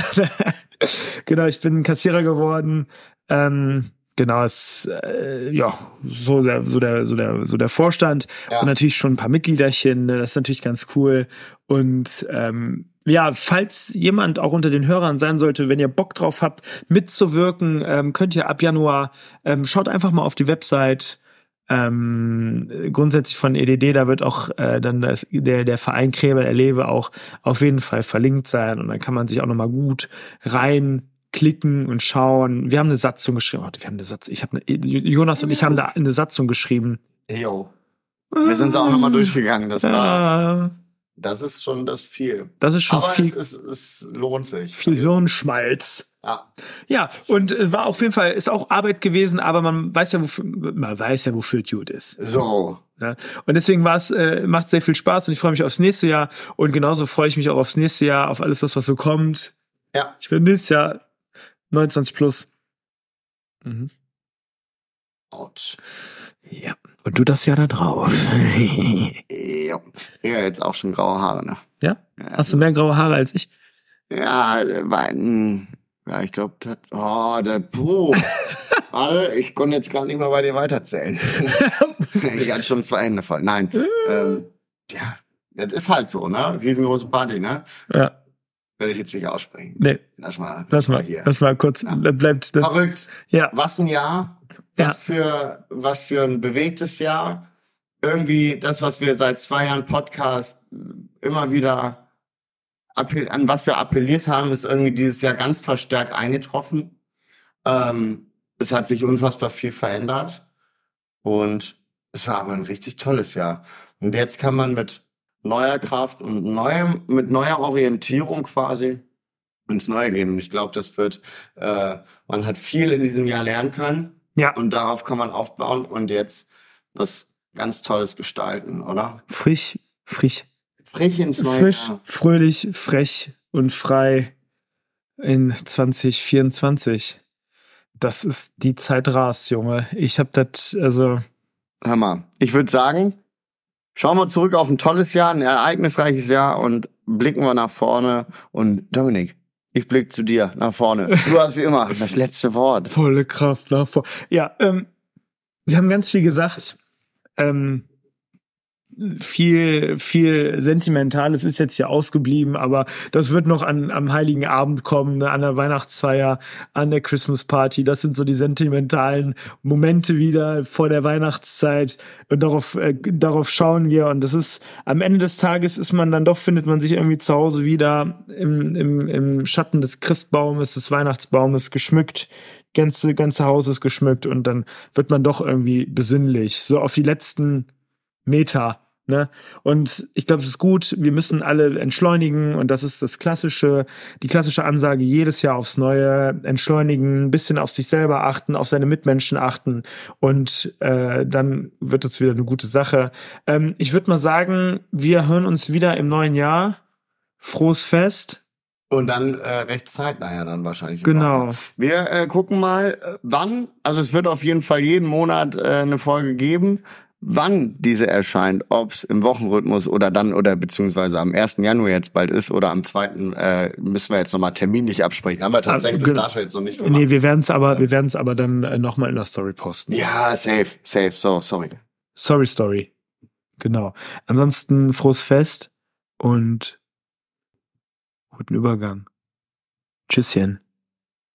C: genau, ich bin Kassierer geworden. Ähm, genau, es, äh, ja, so der, so der, so der, so der Vorstand
B: Ja.
C: und natürlich schon ein paar Mitgliederchen. Ne, das ist natürlich ganz cool. Und ähm, ja, falls jemand auch unter den Hörern sein sollte, wenn ihr Bock drauf habt, mitzuwirken, ähm, könnt ihr ab Januar, ähm, schaut einfach mal auf die Website ähm, grundsätzlich von EDD, da wird auch äh, dann das, der, der Verein Krebel erlebe auch auf jeden Fall verlinkt sein und dann kann man sich auch nochmal gut reinklicken und schauen. Wir haben eine Satzung geschrieben. Oh, wir haben eine Satzung. Ich habe Jonas und ich haben da eine Satzung geschrieben.
B: Jo. Wir sind auch nochmal durchgegangen. Das war, das ist schon das viel.
C: Das ist schon
B: Aber
C: viel.
B: es, es, es lohnt sich.
C: viel Hirnschmalz.
B: Ja.
C: Ja, und äh, war auf jeden Fall, ist auch Arbeit gewesen, aber man weiß ja, wofür, man weiß ja, wofür gut ist.
B: So.
C: Ja. Und deswegen war es, äh, macht sehr viel Spaß und ich freue mich aufs nächste Jahr. Und genauso freue ich mich auch aufs nächste Jahr, auf alles, was, was so kommt.
B: Ja.
C: Ich will nächstes Jahr 29 plus. Mhm.
B: Autsch.
C: Ja. Und du das Jahr da drauf.
B: Ja. Ja, jetzt auch schon graue Haare, ne?
C: ja? Hast du mehr graue Haare als ich?
B: Ja, war, hm, ja, ich glaube, das, oh, der Puh. Warte, ich konnte jetzt gar nicht mal bei dir weiterzählen. ich hatte schon zwei Hände voll. Nein. ähm, ja, das ist halt so, ne? Riesengroße Party, ne?
C: Ja.
B: Werde ich jetzt nicht aussprechen.
C: Nee.
B: Lass mal,
C: Lass mal,
B: hier.
C: lass mal kurz,
B: Ja.
C: bleibt, das,
B: Verrückt.
C: ja.
B: Was ein Jahr. Was für, was für ein bewegtes Jahr. Irgendwie das, was wir seit zwei Jahren Podcast immer wieder an was wir appelliert haben, ist irgendwie dieses Jahr ganz verstärkt eingetroffen. Ähm, es hat sich unfassbar viel verändert und es war aber ein richtig tolles Jahr. Und jetzt kann man mit neuer Kraft und neuem, mit neuer Orientierung quasi ins Neue gehen. Und ich glaube, das wird, äh, man hat viel in diesem Jahr lernen können
C: Ja.
B: und darauf kann man aufbauen und jetzt was ganz Tolles gestalten, oder?
C: Frisch, frisch.
B: Frisch ins neue
C: frisch,
B: Jahr.
C: fröhlich, frech und frei in 2024. Das ist die Zeit ras, Junge. Ich hab das, also,
B: Hör mal, ich würde sagen, schauen wir zurück auf ein tolles Jahr, ein ereignisreiches Jahr und blicken wir nach vorne. Und Dominik, ich blick zu dir nach vorne. Du hast wie immer das letzte Wort.
C: volle Kraft nach vor. Ja, ähm, wir haben ganz viel gesagt. Ähm, viel, viel Sentimentales ist jetzt hier ausgeblieben, aber das wird noch an, am Heiligen Abend kommen, ne, an der Weihnachtsfeier, an der Christmas Party. Das sind so die sentimentalen Momente wieder vor der Weihnachtszeit. Und darauf, äh, darauf schauen wir. Und das ist, am Ende des Tages ist man dann doch, findet man sich irgendwie zu Hause wieder im, im, im Schatten des Christbaumes, des Weihnachtsbaumes geschmückt ganze ganze Haus ist geschmückt und dann wird man doch irgendwie besinnlich so auf die letzten Meter ne? Und ich glaube es ist gut wir müssen alle entschleunigen und das ist das klassische die klassische Ansage jedes Jahr aufs neue entschleunigen ein bisschen auf sich selber achten auf seine Mitmenschen achten und äh, dann wird es wieder eine gute Sache. Ähm, ich würde mal sagen wir hören uns wieder im neuen Jahr. Frohes Fest.
B: Und dann äh, recht zeitnah ja dann wahrscheinlich.
C: Genau.
B: Wir äh, gucken mal, äh, wann, also es wird auf jeden Fall jeden Monat äh, eine Folge geben, wann diese erscheint, ob es im Wochenrhythmus oder dann oder beziehungsweise am 1. Januar jetzt bald ist oder am 2. Äh, müssen wir jetzt nochmal terminlich absprechen. Haben wir tatsächlich bis
C: genau.
B: dato jetzt noch nicht gemacht.
C: Nee, wir werden es aber, wir werden es aber dann äh, nochmal in der Story posten.
B: Ja, safe, safe, so, sorry.
C: Sorry Story. Genau. Ansonsten frohes Fest und guten Übergang. Tschüsschen.